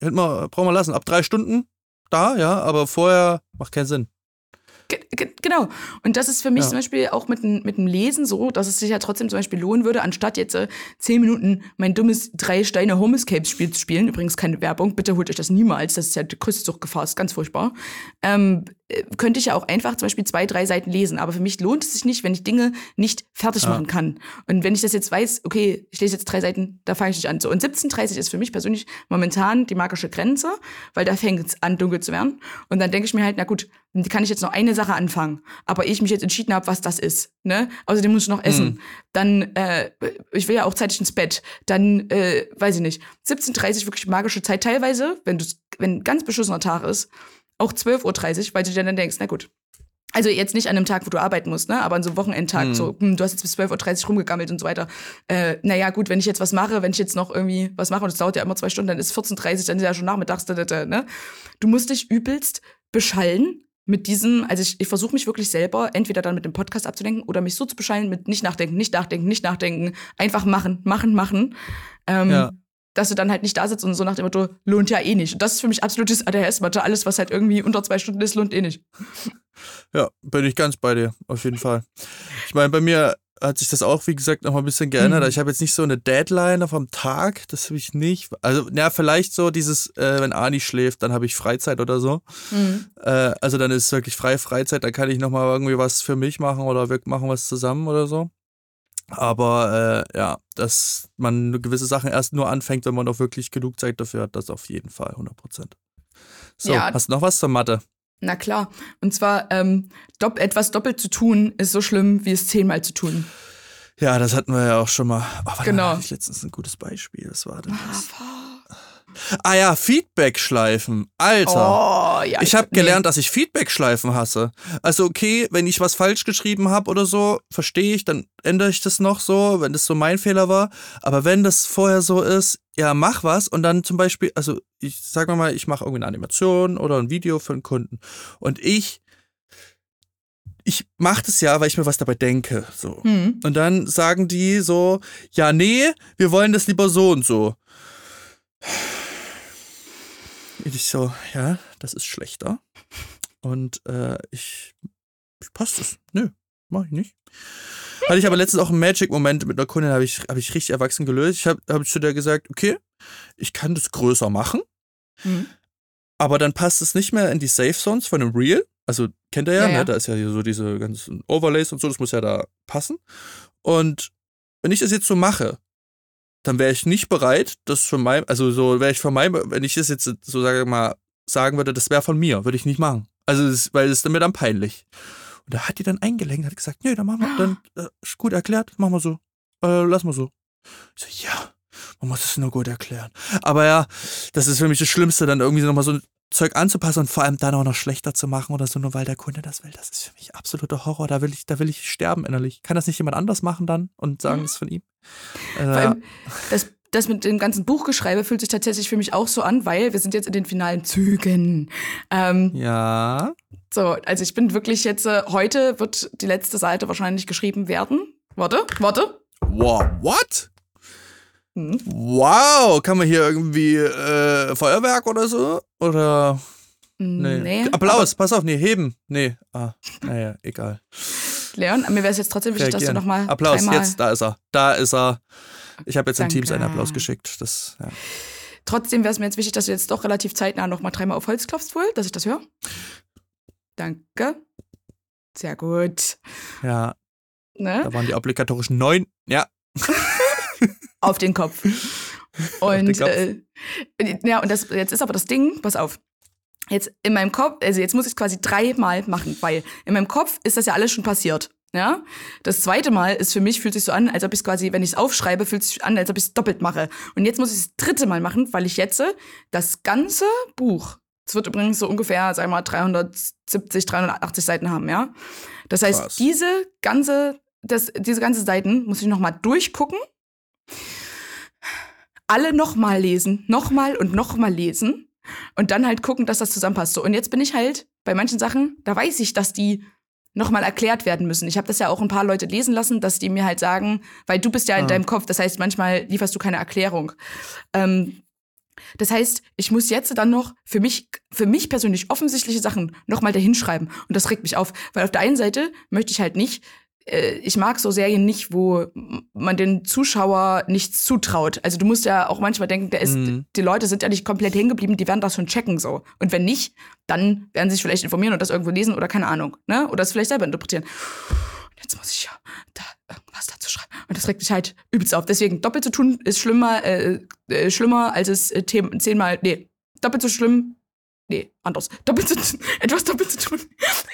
hätte man, brauchen wir lassen. Ab drei Stunden da, ja, aber vorher macht keinen Sinn. Ge- ge- Genau. Und das ist für mich Ja. zum Beispiel auch mit, dem- mit dem Lesen so, dass es sich ja trotzdem zum Beispiel lohnen würde, anstatt jetzt äh, zehn Minuten mein dummes drei Steine Home Escapes Spiel zu spielen. Übrigens keine Werbung. Bitte holt euch das niemals. Das ist ja die größte Suchtgefahr. Ist ganz furchtbar. Ähm, äh, könnte ich ja auch einfach zum Beispiel zwei, drei Seiten lesen. Aber für mich lohnt es sich nicht, wenn ich Dinge nicht fertig Ja. machen kann. Und wenn ich das jetzt weiß, okay, ich lese jetzt drei Seiten, da fange ich nicht an. So, und 17.30 ist für mich persönlich momentan die magische Grenze, weil da fängt es an, dunkel zu werden. Und dann denke ich mir halt, na gut, kann ich jetzt noch eine Sache anfangen. Aber ich mich jetzt entschieden habe, was das ist, ne? Außerdem muss ich noch essen. Mhm. Dann, äh, ich will ja auch zeitig ins Bett. Dann, äh, weiß ich nicht. 17.30 wirklich magische Zeit. Teilweise, wenn du wenn ein ganz beschissener Tag ist, auch 12.30 Uhr, weil du dir dann denkst, na gut. Also jetzt nicht an einem Tag, wo du arbeiten musst, ne? Aber an so einem Wochenendtag, Mhm. so, hm, du hast jetzt bis 12.30 Uhr rumgegammelt und so weiter. Äh, naja, gut, wenn ich jetzt was mache, wenn ich jetzt noch irgendwie was mache, und es dauert ja immer zwei Stunden, dann ist 14.30 dann ist ja schon nachmittags, da, da, da, ne? Du musst dich übelst beschallen mit diesem, also ich, ich versuche mich wirklich selber entweder dann mit dem Podcast abzudenken oder mich so zu beschallen mit nicht nachdenken, nicht nachdenken, nicht nachdenken, einfach machen, machen, machen. Ähm, Ja. Dass du dann halt nicht da sitzt und so nach dem Motto, lohnt ja eh nicht. Und das ist für mich absolutes ADHS-Mathe. Alles, was halt irgendwie unter zwei Stunden ist, lohnt eh nicht. Ja, bin ich ganz bei dir, auf jeden Fall. Ich meine, bei mir hat sich das auch, wie gesagt, noch mal ein bisschen geändert. Mhm. Ich habe jetzt nicht so eine Deadline vom Tag, das habe ich nicht. Also, ja, vielleicht so dieses, äh, wenn Ani schläft, dann habe ich Freizeit oder so. Äh, also dann ist es wirklich freie Freizeit, dann kann ich noch mal irgendwie was für mich machen oder wir machen was zusammen oder so. Aber äh, ja, dass man gewisse Sachen erst nur anfängt, wenn man auch wirklich genug Zeit dafür hat, das auf jeden Fall, 100 Prozent. So, Ja. hast du noch was zur Mathe? Na klar. Und zwar, ähm, dopp etwas doppelt zu tun, ist so schlimm, wie es zehnmal zu tun. Ja, das hatten wir ja auch schon mal. Oh, Genau. da hatte ich letztens ein gutes Beispiel. Was war denn das? Ah ja, Feedback-Schleifen. Alter. Oh, ja. ich habe gelernt, dass ich Feedback-Schleifen hasse. Also okay, wenn ich was falsch geschrieben habe oder so, verstehe ich, dann ändere ich das noch so, wenn das so mein Fehler war. Aber wenn das vorher so ist, ja, mach was und dann zum Beispiel, also ich sag mal, ich mache irgendwie eine Animation oder ein Video für einen Kunden und ich ich mache das ja, weil ich mir was dabei denke, so. Hm. Und dann sagen die so, ja, nee, wir wollen das lieber so und so. Ich so, ja, das ist schlechter. Und äh, ich, passt es. Nö, mach ich nicht. Hatte ich aber letztens auch einen Magic-Moment mit einer Kundin, habe ich, hab ich richtig erwachsen gelöst. Ich habe hab zu der gesagt, okay, ich kann das größer machen, Hm. aber dann passt es nicht mehr in die Safe Zones von einem Reel. Also kennt ihr ja, Ja, ne? ja. Da ist ja hier so diese ganzen Overlays und so, das muss ja da passen. Und wenn ich das jetzt so mache, dann wäre ich nicht bereit, das von meinem, also so wäre ich von meinem, wenn ich das jetzt so sage mal sagen würde, das wäre von mir, würde ich nicht machen. Also das, weil es ist mir dann peinlich. Und da hat die dann eingelenkt, hat gesagt, nee, dann machen wir, dann äh, gut erklärt, machen wir so, äh, lass mal so. Ich so, ja, man muss es nur gut erklären. Aber ja, das ist für mich das Schlimmste, dann irgendwie nochmal so Zeug anzupassen und vor allem dann auch noch schlechter zu machen oder so, nur weil der Kunde das will. Das ist für mich absoluter Horror. Da will ich, da will ich sterben innerlich. Kann das nicht jemand anders machen dann und sagen, das ist von ihm? Äh, Vor allem, das, das mit dem ganzen Buchgeschreibe fühlt sich tatsächlich für mich auch so an, weil wir sind jetzt in den finalen Zügen. Ähm, ja. so, also ich bin wirklich jetzt, äh, heute wird die letzte Seite wahrscheinlich geschrieben werden. Warte, warte. Wow, what? Hm. Wow, kann man hier irgendwie äh, Feuerwerk oder so? Oder. Nee. Nee. Applaus, pass auf, nee, heben. Nee. Ah, naja, egal. Leon, mir wäre es jetzt trotzdem wichtig, dass du nochmal Applaus, dreimal... jetzt, da ist er. Da ist er. Ich habe jetzt in Teams einen Danke. Applaus geschickt. Das, ja. Trotzdem wäre es mir jetzt wichtig, dass du jetzt doch relativ zeitnah nochmal dreimal auf Holz klopfst wohl, dass ich das höre. Danke. Sehr gut. ja, Ne? da waren die obligatorischen neun. Ja. auf den Kopf. Und äh, ja, und das jetzt ist aber das Ding, pass auf. Jetzt in meinem Kopf, also jetzt muss ich es quasi dreimal machen, weil in meinem Kopf ist das ja alles schon passiert. Ja, das zweite Mal ist für mich, fühlt sich so an, als ob ich es quasi, wenn ich es aufschreibe, fühlt sich an, als ob ich es doppelt mache. Und jetzt muss ich es das dritte Mal machen, weil ich jetzt das ganze Buch, es wird übrigens so ungefähr, sagen wir mal, 370, 380 Seiten haben, ja. Das heißt, Krass. diese ganze, das, diese ganze Seiten muss ich nochmal durchgucken, alle nochmal lesen, nochmal und nochmal lesen und dann halt gucken, dass das zusammenpasst. So, und jetzt bin ich halt bei manchen Sachen, da weiß ich, dass die nochmal erklärt werden müssen. Ich habe das ja auch ein paar Leute lesen lassen, dass die mir halt sagen, weil du bist ja in ah. deinem Kopf, das heißt, manchmal lieferst du keine Erklärung. Ähm, das heißt, ich muss jetzt dann noch für mich, für mich persönlich offensichtliche Sachen nochmal dahinschreiben. Und das regt mich auf. Weil auf der einen Seite möchte ich halt nicht, ich mag so Serien nicht, wo man den Zuschauer nichts zutraut. Also du musst ja auch manchmal denken, ist, mhm. die Leute sind ja nicht komplett hängen geblieben, die werden das schon checken so. Und wenn nicht, dann werden sie sich vielleicht informieren und das irgendwo lesen oder keine Ahnung, ne? Oder es vielleicht selber interpretieren. Und jetzt muss ich ja da irgendwas dazu schreiben. Und das regt mich halt übelst auf. Deswegen doppelt zu tun ist schlimmer, äh, äh, schlimmer als es äh, zehnmal, nee, doppelt so schlimm nee, anders. Doppelt zu tun, etwas doppelt zu tun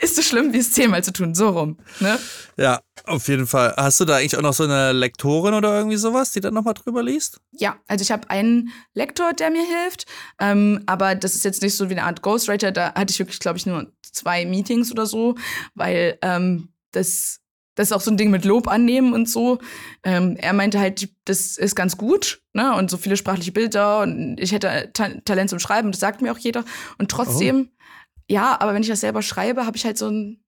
ist so schlimm, wie es zehnmal zu tun. So rum. Ne? Ja, auf jeden Fall. Hast du da eigentlich auch noch so eine Lektorin oder irgendwie sowas, die dann nochmal drüber liest? Ja, also ich habe einen Lektor, der mir hilft. Ähm, aber das ist jetzt nicht so wie eine Art Ghostwriter. Da hatte ich wirklich, glaube ich, nur zwei Meetings oder so, weil ähm, das das ist auch so ein Ding mit Lob annehmen und so. Ähm, er meinte halt, das ist ganz gut, ne? Und so viele sprachliche Bilder und ich hätte Ta Talent zum Schreiben, das sagt mir auch jeder. Und trotzdem, oh. Ja, aber wenn ich das selber schreibe, habe ich halt so ein.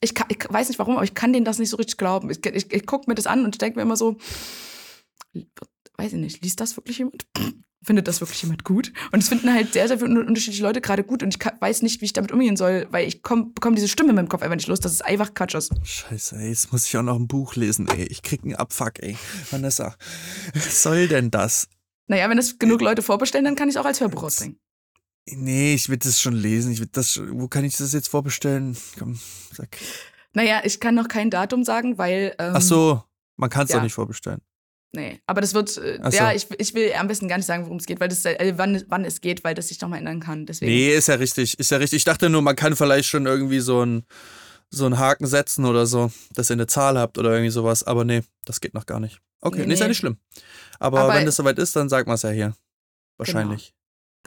Ich, kann, ich weiß nicht warum, aber ich kann denen das nicht so richtig glauben. Ich, ich, ich gucke mir das an und denke mir immer so, weiß ich nicht, liest das wirklich jemand? findet das wirklich jemand gut? Und es finden halt sehr, sehr viele unterschiedliche Leute gerade gut und ich kann, weiß nicht, wie ich damit umgehen soll, weil ich komm, bekomme diese Stimme in meinem Kopf einfach nicht los, dass es einfach Quatsch ist. Scheiße, ey, jetzt muss ich auch noch ein Buch lesen, ey. Ich krieg einen Abfuck, ey. Vanessa, was soll denn das? Naja, wenn das genug Leute vorbestellen, dann kann ich es auch als Hörbuch rausbringen. Nee, ich will das schon lesen. Ich will das, wo kann ich das jetzt vorbestellen? Komm, sag. Naja, ich kann noch kein Datum sagen, weil. Ähm, Ach so, man kann es ja. doch nicht vorbestellen. Nee, aber das wird, äh, so. ja, ich, ich will am besten gar nicht sagen, worum es geht, weil das, äh, wann, wann es geht, weil das sich nochmal ändern kann. Deswegen. Nee, ist ja richtig, ist ja richtig. Ich dachte nur, man kann vielleicht schon irgendwie so ein so einen Haken setzen oder so, dass ihr eine Zahl habt oder irgendwie sowas, aber nee, das geht noch gar nicht. Okay, nee, nee. ist ja nicht schlimm. Aber, aber wenn es soweit ist, dann sagt man es ja hier. Wahrscheinlich.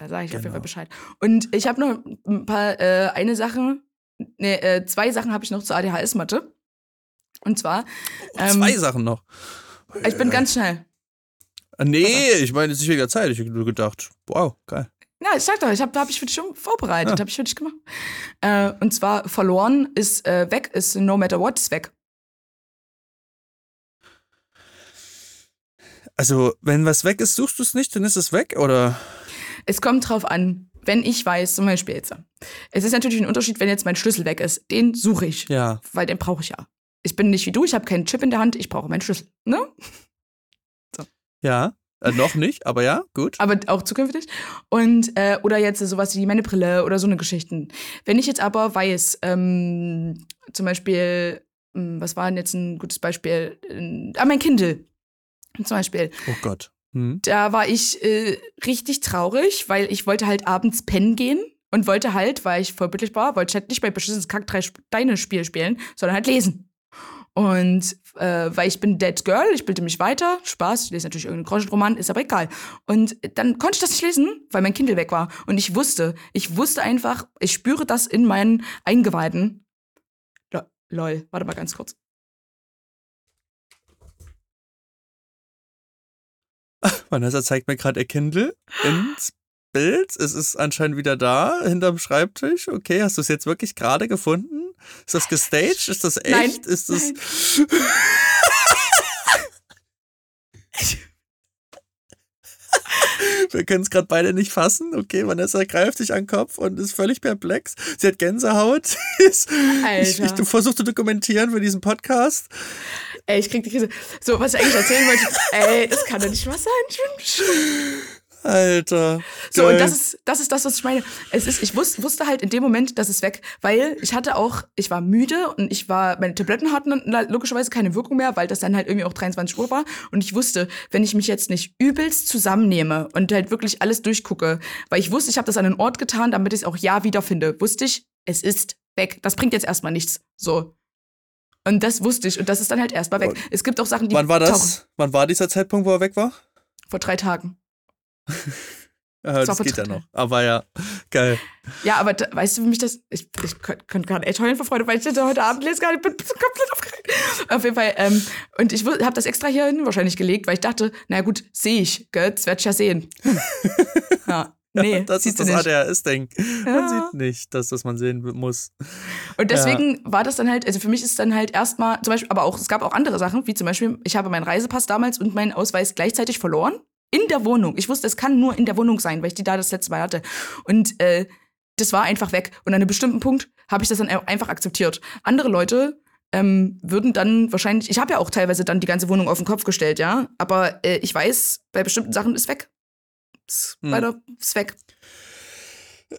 Da sage ich genau. auf jeden Fall genau. Bescheid. Und ich habe noch ein paar, äh, eine Sache, nee, äh, zwei Sachen habe ich noch zur ADHS-Matte. Und zwar. Oh, ähm, zwei Sachen noch. Ich bin ganz schnell. Äh, nee, ich meine, es ist nicht weniger Zeit. Ich habe nur gedacht, wow, geil. Ja, ich sag doch, ich habe hab ich für dich schon vorbereitet, ja. habe ich für dich gemacht. Äh, und zwar verloren ist äh, weg, ist no matter what, ist weg. Also, wenn was weg ist, suchst du es nicht, dann ist es weg, oder? Es kommt drauf an, wenn ich weiß, zum Beispiel jetzt. Es ist natürlich ein Unterschied, wenn jetzt mein Schlüssel weg ist. Den suche ich. Ja. Weil den brauche ich ja ich bin nicht wie du, ich habe keinen Chip in der Hand, ich brauche meinen Schlüssel. Ne? So. Ja, äh, noch nicht, aber ja, gut. Aber auch zukünftig. Und, äh, oder jetzt sowas wie meine Brille oder so eine Geschichten. Wenn ich jetzt aber weiß, ähm, zum Beispiel, ähm, was war denn jetzt ein gutes Beispiel? Äh, ah, mein Kindle. Zum Beispiel. Oh Gott. Hm. Da war ich äh, richtig traurig, weil ich wollte halt abends pennen gehen und wollte halt, weil ich vorbildlich war, wollte halt nicht bei beschissenes Kack drei Steine Spiel spielen, sondern halt lesen. Und äh, weil ich bin Dead Girl, ich bilde mich weiter, Spaß, ich lese natürlich irgendeinen Groschenroman, ist aber egal. Und dann konnte ich das nicht lesen, weil mein Kindle weg war. Und ich wusste, ich wusste einfach, ich spüre das in meinen Eingeweiden. Lol, warte mal ganz kurz. Vanessa zeigt mir gerade ihr Kindle ins Bild. Es ist anscheinend wieder da, hinterm Schreibtisch. Okay, hast du es jetzt wirklich gerade gefunden? Ist das gestaged? Ist das echt? Nein, ist das. Wir können es gerade beide nicht fassen. Okay, Vanessa greift sich an den Kopf und ist völlig perplex. Sie hat Gänsehaut. Alter. Ich, ich versuche zu dokumentieren für diesen Podcast. Ey, ich krieg die Krise. So, was ich eigentlich erzählen wollte. Ey, das kann doch nicht wahr sein. Alter. So, und geil. das ist, das ist das, was ich meine. Es ist, ich wusste, wusste halt in dem Moment, dass es weg, weil ich hatte auch, ich war müde und ich war, meine Tabletten hatten logischerweise keine Wirkung mehr, weil das dann halt irgendwie auch 23 Uhr war. Und ich wusste, wenn ich mich jetzt nicht übelst zusammennehme und halt wirklich alles durchgucke, weil ich wusste, ich habe das an einen Ort getan, damit ich es auch ja wiederfinde, wusste ich, es ist weg. Das bringt jetzt erstmal nichts. So. Und das wusste ich und das ist dann halt erstmal weg. Und Es gibt auch Sachen, die Wann war tauchen. das? Wann war dieser Zeitpunkt, wo er weg war? Vor drei Tagen. Ja, war das geht ja noch. Aber ja, geil. Ja, aber da, weißt du, wie mich das. Ich, ich könnte könnt gerade echt heulen vor Freude, weil ich das heute Abend lese gerade. Ich bin komplett aufgeregt. Auf jeden Fall. Ähm, und ich habe das extra hier hin wahrscheinlich gelegt, weil ich dachte, na gut, sehe ich, gell? Das werde ich ja sehen. ja. Nee, das siehst ist das nicht. ADHS-Ding. Man Ja. sieht nicht, dass das man sehen muss. Und deswegen war das dann halt, also für mich ist dann halt erstmal, zum Beispiel, aber auch, es gab auch andere Sachen, wie zum Beispiel, ich habe meinen Reisepass damals und meinen Ausweis gleichzeitig verloren. In der Wohnung. Ich wusste, es kann nur in der Wohnung sein, weil ich die da das letzte Mal hatte. Und äh, das war einfach weg. Und an einem bestimmten Punkt habe ich das dann einfach akzeptiert. Andere Leute ähm, würden dann wahrscheinlich, ich habe ja auch teilweise dann die ganze Wohnung auf den Kopf gestellt, ja. Aber äh, ich weiß, bei bestimmten Sachen ist weg. Ist Hm. Leider ist weg.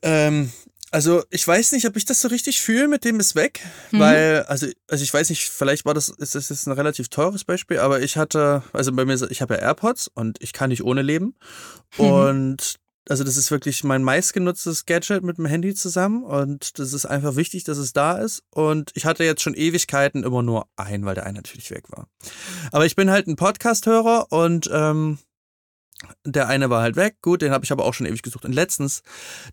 Ähm, also ich weiß nicht, ob ich das so richtig fühle mit dem ist weg, Mhm. weil, also, also ich weiß nicht, vielleicht war das, ist das jetzt ein relativ teures Beispiel, aber ich hatte, also bei mir, ich habe ja AirPods und ich kann nicht ohne leben. Mhm. Und also das ist wirklich mein meistgenutztes Gadget mit dem Handy zusammen und das ist einfach wichtig, dass es da ist. Und ich hatte jetzt schon Ewigkeiten immer nur einen, weil der eine natürlich weg war. Aber ich bin halt ein Podcast-Hörer und ähm, der eine war halt weg, gut, den habe ich aber auch schon ewig gesucht. Und letztens,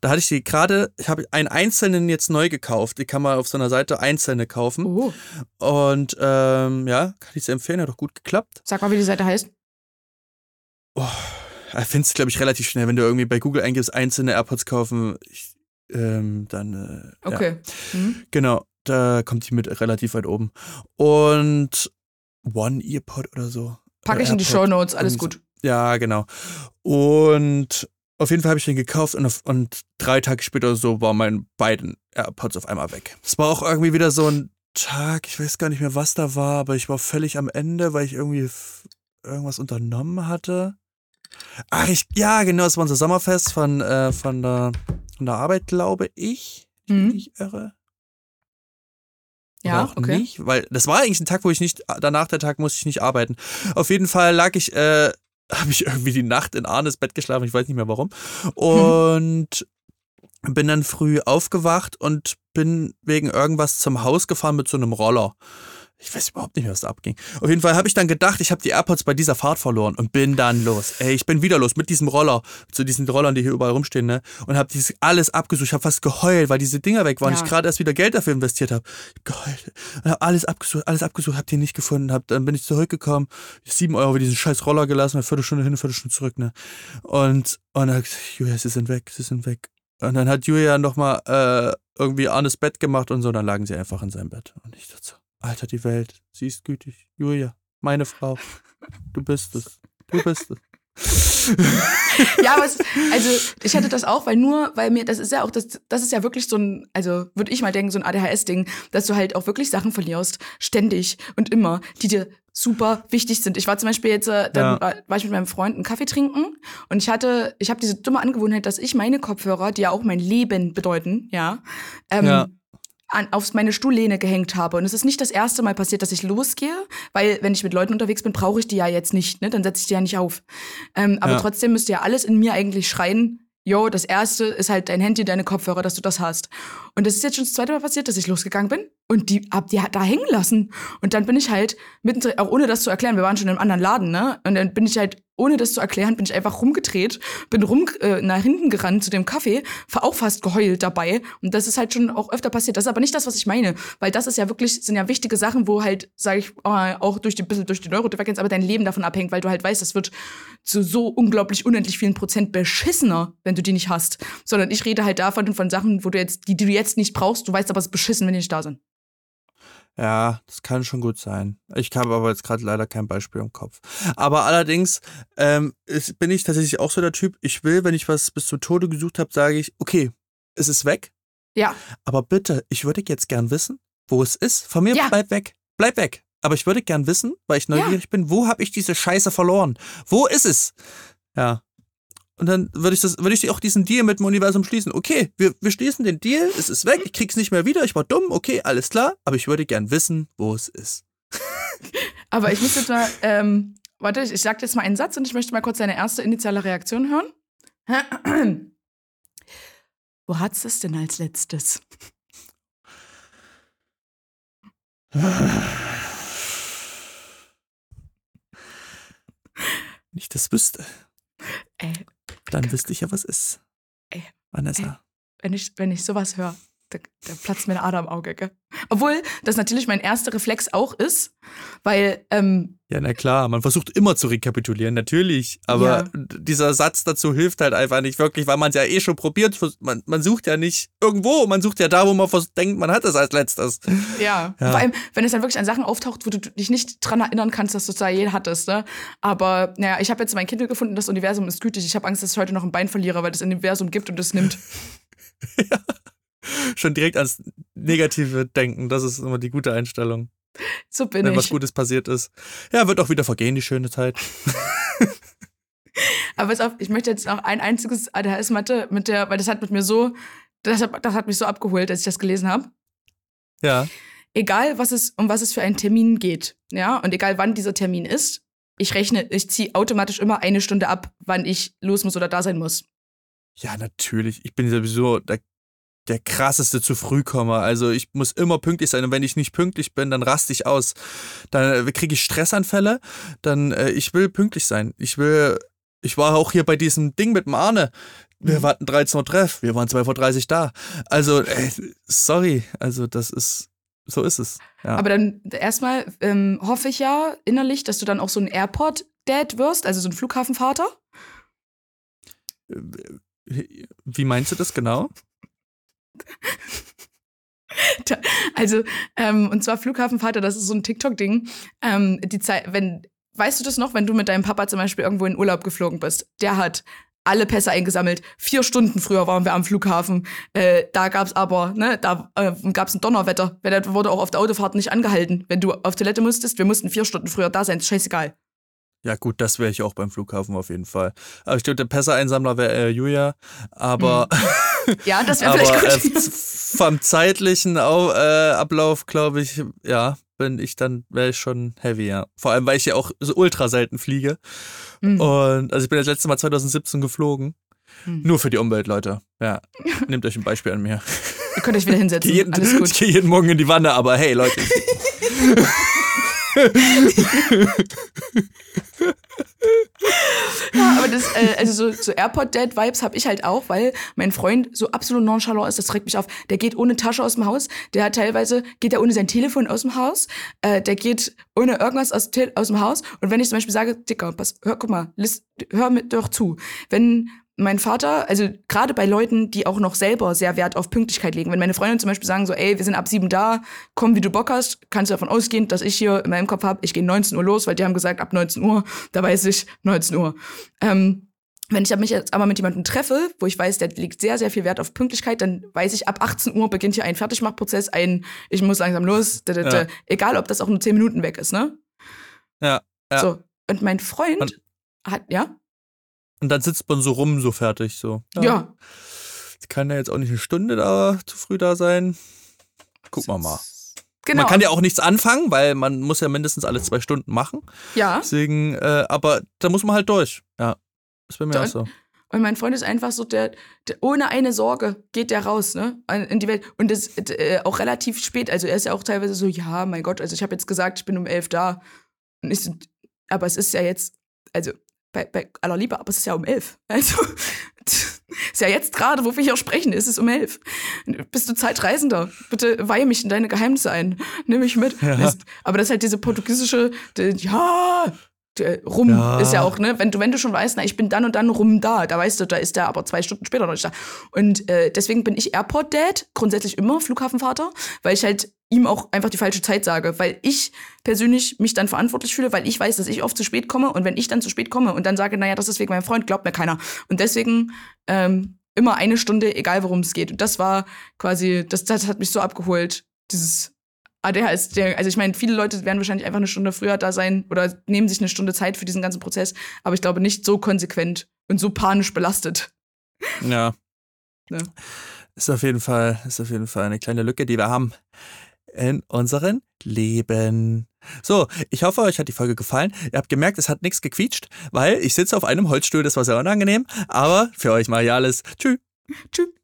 da hatte ich die gerade, ich habe einen einzelnen jetzt neu gekauft. Die kann man auf so einer Seite einzelne kaufen. Oh. Und ähm, ja, kann ich sehr empfehlen, hat doch gut geklappt. Sag mal, wie die Seite heißt. Er findest glaube ich, relativ schnell, wenn du irgendwie bei Google eingibst, einzelne AirPods kaufen, ich, ähm, dann, äh, ja, Okay. Mhm. genau, da kommt die mit relativ weit oben. Und One Earpod oder so. Packe ich in die Show Notes, alles gut. Ja, genau. Und auf jeden Fall habe ich den gekauft und, auf, und drei Tage später so war mein beiden AirPods auf einmal weg. Es war auch irgendwie wieder so ein Tag, ich weiß gar nicht mehr, was da war, aber ich war völlig am Ende, weil ich irgendwie irgendwas unternommen hatte. Ach, ich, ja, genau, es war unser Sommerfest von, äh, von, der, von der Arbeit, glaube ich. ich Mhm. nicht irre. Ja, okay. nicht, weil das war eigentlich ein Tag, wo ich nicht, danach der Tag musste ich nicht arbeiten. Auf jeden Fall lag ich, äh, habe ich irgendwie die Nacht in Arnes Bett geschlafen, ich weiß nicht mehr warum. Und bin dann früh aufgewacht und bin wegen irgendwas zum Haus gefahren mit so einem Roller. Ich weiß überhaupt nicht mehr, was da abging. Auf jeden Fall habe ich dann gedacht, ich habe die AirPods bei dieser Fahrt verloren und bin dann los. Ey, ich bin wieder los mit diesem Roller, zu diesen Rollern, die hier überall rumstehen, ne? Und habe dieses alles abgesucht. Ich habe fast geheult, weil diese Dinger weg waren. Ja. Ich gerade erst wieder Geld dafür investiert habe. Geheult. Und hab alles abgesucht, alles abgesucht, hab die nicht gefunden. Hab, dann bin ich zurückgekommen, sieben Euro für diesen scheiß Roller gelassen, eine Viertelstunde hin, eine Viertelstunde zurück, ne? Und, und dann hab ich gesagt, Julia, sie sind weg, sie sind weg. Und dann hat Julia nochmal äh, irgendwie Arnes Bett gemacht und so, dann lagen sie einfach in seinem Bett. Und ich dachte so, Alter, die Welt, sie ist gütig. Julia, meine Frau, du bist es. Du bist es. Ja, aber es, also ich hatte das auch, weil nur, weil mir, das ist ja auch, das, das ist ja wirklich so ein, also würde ich mal denken, so ein ADHS-Ding, dass du halt auch wirklich Sachen verlierst, ständig und immer, die dir super wichtig sind. Ich war zum Beispiel jetzt, äh, dann Ja. war, war ich mit meinem Freund einen Kaffee trinken und ich hatte, ich habe diese dumme Angewohnheit, dass ich meine Kopfhörer, die ja auch mein Leben bedeuten, ja, ähm, Ja. An, auf meine Stuhllehne gehängt habe. Und es ist nicht das erste Mal passiert, dass ich losgehe, weil wenn ich mit Leuten unterwegs bin, brauche ich die ja jetzt nicht, ne? Dann setze ich die ja nicht auf. Ähm, aber Ja. trotzdem müsste ja alles in mir eigentlich schreien, yo, das erste ist halt dein Handy, deine Kopfhörer, dass du das hast. Und das ist jetzt schon das zweite Mal passiert, dass ich losgegangen bin und die hab die da hängen lassen. Und dann bin ich halt mittendrin, auch ohne das zu erklären, wir waren schon in einem anderen Laden, ne? Und dann bin ich halt, ohne das zu erklären, bin ich einfach rumgedreht, bin rum äh, nach hinten gerannt zu dem Kaffee, war auch fast geheult dabei. Und das ist halt schon auch öfter passiert. Das ist aber nicht das, was ich meine, weil das ist ja wirklich, sind ja wichtige Sachen, wo halt, sage ich, äh, auch durch die bisschen durch die Neurodivergenz, aber dein Leben davon abhängt, weil du halt weißt, das wird zu so unglaublich unendlich vielen Prozent beschissener, wenn du die nicht hast. Sondern ich rede halt davon von Sachen, wo du jetzt, die, die du jetzt nicht brauchst, du weißt aber, es ist beschissen, wenn die nicht da sind. Ja, das kann schon gut sein. Ich habe aber jetzt gerade leider kein Beispiel im Kopf. Aber allerdings ähm, ist, bin ich tatsächlich auch so der Typ, ich will, wenn ich was bis zum Tode gesucht habe, sage ich, okay, es ist weg, Ja, aber bitte, ich würde jetzt gern wissen, wo es ist. Von mir Ja. bleib weg, bleib weg. Aber ich würde gern wissen, weil ich neugierig bin, wo habe ich diese Scheiße verloren? Wo ist es? Ja. Und dann würde ich das, würde ich auch diesen Deal mit dem Universum schließen. Okay, wir, wir schließen den Deal, es ist weg, ich krieg's nicht mehr wieder, ich war dumm, okay, alles klar, aber ich würde gern wissen, wo es ist. Aber ich muss jetzt mal, ähm, warte, ich, ich sag jetzt mal einen Satz und ich möchte mal kurz deine erste initiale Reaktion hören. Wo hat's es denn als letztes? Wenn ich das wüsste, Ey, dann wüsste ich ja, was ist. Ey, Vanessa. wenn ich, wenn ich sowas höre, da, da platzt mir eine Ader im Auge, gell? Obwohl das natürlich mein erster Reflex auch ist, weil, ähm, Ja, na klar, man versucht immer zu rekapitulieren, natürlich. Aber Ja. dieser Satz dazu hilft halt einfach nicht wirklich, weil man es ja eh schon probiert. Man, man sucht ja nicht irgendwo, man sucht ja da, wo man denkt, man hat es als letztes. ja. Ja. Vor allem, wenn es dann wirklich an Sachen auftaucht, wo du dich nicht dran erinnern kannst, dass du es da je hattest, ne? Aber, naja, ich habe jetzt mein Kindle gefunden, das Universum ist gütig. Ich habe Angst, dass ich heute noch ein Bein verliere, weil das Universum gibt und es nimmt. Schon direkt ans Negative denken, das ist immer die gute Einstellung, So bin wenn ich. was Gutes passiert ist. Ja, wird auch wieder vergehen, die schöne Zeit. Aber pass auf, ich möchte jetzt noch ein einziges ADHS-Mathe mit der, weil das hat mit mir so, das hat, das hat mich so abgeholt, als ich das gelesen habe. Ja, Egal, was es, um was es für einen Termin geht, ja, und egal wann dieser Termin ist, ich rechne, ich ziehe automatisch immer eine Stunde ab, wann ich los muss oder da sein muss. ja, natürlich. Ich bin sowieso der, der krasseste zu früh komme. Also ich muss immer pünktlich sein und wenn ich nicht pünktlich bin, dann raste ich aus. Dann äh, kriege ich Stressanfälle. Dann äh, ich will pünktlich sein. Ich will. Ich war auch hier bei diesem Ding mit dem Arne. Wir Mhm. warten 13 Uhr Treff. Wir waren 12.30 Uhr da. Also, äh, sorry. Also, das ist. So ist es. Ja. Aber dann erstmal ähm, hoffe ich ja innerlich, dass du dann auch so ein Airport-Dad wirst, also so ein Flughafenvater. Wie meinst du das genau? Also, ähm, und zwar Flughafenvater, das ist so ein TikTok-Ding. Ähm, die Zeit, wenn, weißt du das noch, wenn du mit deinem Papa zum Beispiel irgendwo in Urlaub geflogen bist? Der hat alle Pässe eingesammelt. Vier Stunden früher waren wir am Flughafen. Äh, da gab's aber, ne, da äh, gab's ein Donnerwetter. Da wurde auch auf der Autofahrt nicht angehalten. Wenn du auf Toilette musstest, wir mussten vier Stunden früher da sein. Ist scheißegal. Ja, gut, das wäre ich auch beim Flughafen auf jeden Fall. Aber ich glaube, der Pässe-Einsammler wäre äh, Julia. Aber, Ja, das wäre vielleicht äh, gut. z- vom zeitlichen Au äh, Ablauf, glaube ich, ja, bin ich dann, wäre ich schon heavy, ja. Vor allem, weil ich ja auch so ultra selten fliege. Mhm. Und also ich bin das letzte Mal 2017 geflogen. Mhm. Nur für die Umwelt, Leute. Ja. Nehmt euch ein Beispiel an mir. Ihr könnt euch wieder Ich hinsetzen. gehe jeden, Alles ich gut. geh jeden Morgen in die Wanne, aber hey, Leute. Ja, aber das, äh, also so, so Airport-Dad-Vibes habe ich halt auch, weil mein Freund so absolut nonchalant ist, das regt mich auf. Der geht ohne Tasche aus dem Haus, der hat teilweise, geht er ohne sein Telefon aus dem Haus, äh, der geht ohne irgendwas aus, aus dem Haus. Und wenn ich zum Beispiel sage, Dicker, pass, hör, guck mal, lis, hör mir doch zu. Wenn mein Vater, also gerade bei Leuten, die auch noch selber sehr Wert auf Pünktlichkeit legen, wenn meine Freunde zum Beispiel sagen so, ey, wir sind ab sieben da, komm, wie du Bock hast, kannst du davon ausgehen, dass ich hier in meinem Kopf habe, ich gehe 19 Uhr los, weil die haben gesagt, ab 19 Uhr, da weiß ich 19 Uhr. Ähm, wenn ich mich jetzt aber mit jemandem treffe, wo ich weiß, der legt sehr, sehr viel Wert auf Pünktlichkeit, dann weiß ich, ab 18 Uhr beginnt hier ein Fertigmachprozess, ein, ich muss langsam los, da, da, da. Ja. egal ob das auch nur 10 Minuten weg ist, ne? Ja, ja. So. Und mein Freund Und- hat, ja? Und dann sitzt man so rum, so fertig, so. Ja. Ich kann ja jetzt auch nicht eine Stunde da zu früh da sein. Gucken wir mal. Genau. Man kann ja auch nichts anfangen, weil man muss ja mindestens alle zwei Stunden machen. ja. Deswegen, äh, aber da muss man halt durch. Ja. Das bei mir Da- auch so. Und mein Freund ist einfach so, der, der ohne eine Sorge geht der raus, ne? In die Welt. Und das äh, auch relativ spät. Also er ist ja auch teilweise so, ja, mein Gott, also ich habe jetzt gesagt, ich bin um elf da. Und ich aber es ist ja jetzt, also bei, bei aller Liebe, aber es ist ja um elf. Also ist ja jetzt gerade, wo wir hier sprechen, ist es um elf. Bist du Zeitreisender? Bitte weihe mich in deine Geheimnisse ein. Nimm mich mit. Ja. Aber das ist halt diese portugiesische, die, ja, der rum Ja. ist ja auch, ne? Wenn du, wenn du schon weißt, na, ich bin dann und dann rum da, da weißt du, da ist der aber zwei Stunden später noch nicht da. Und äh, deswegen bin ich Airport-Dad, grundsätzlich immer Flughafenvater, weil ich halt ihm auch einfach die falsche Zeit sage, weil ich persönlich mich dann verantwortlich fühle, weil ich weiß, dass ich oft zu spät komme und wenn ich dann zu spät komme und dann sage, naja, das ist wegen meinem Freund, glaubt mir keiner. Und deswegen ähm, immer eine Stunde, egal worum es geht. Und das war quasi, das, das hat mich so abgeholt, dieses ADHS, also ich meine, viele Leute werden wahrscheinlich einfach eine Stunde früher da sein oder nehmen sich eine Stunde Zeit für diesen ganzen Prozess, aber ich glaube nicht so konsequent und so panisch belastet. Ja. Ne? Ist auf jeden Fall, ist auf jeden Fall eine kleine Lücke, die wir haben in unserem Leben. So, ich hoffe, euch hat die Folge gefallen. Ihr habt gemerkt, es hat nichts gequietscht, weil ich sitze auf einem Holzstuhl, das war sehr unangenehm, aber für euch mal ja alles. Tschüss. Tschüss.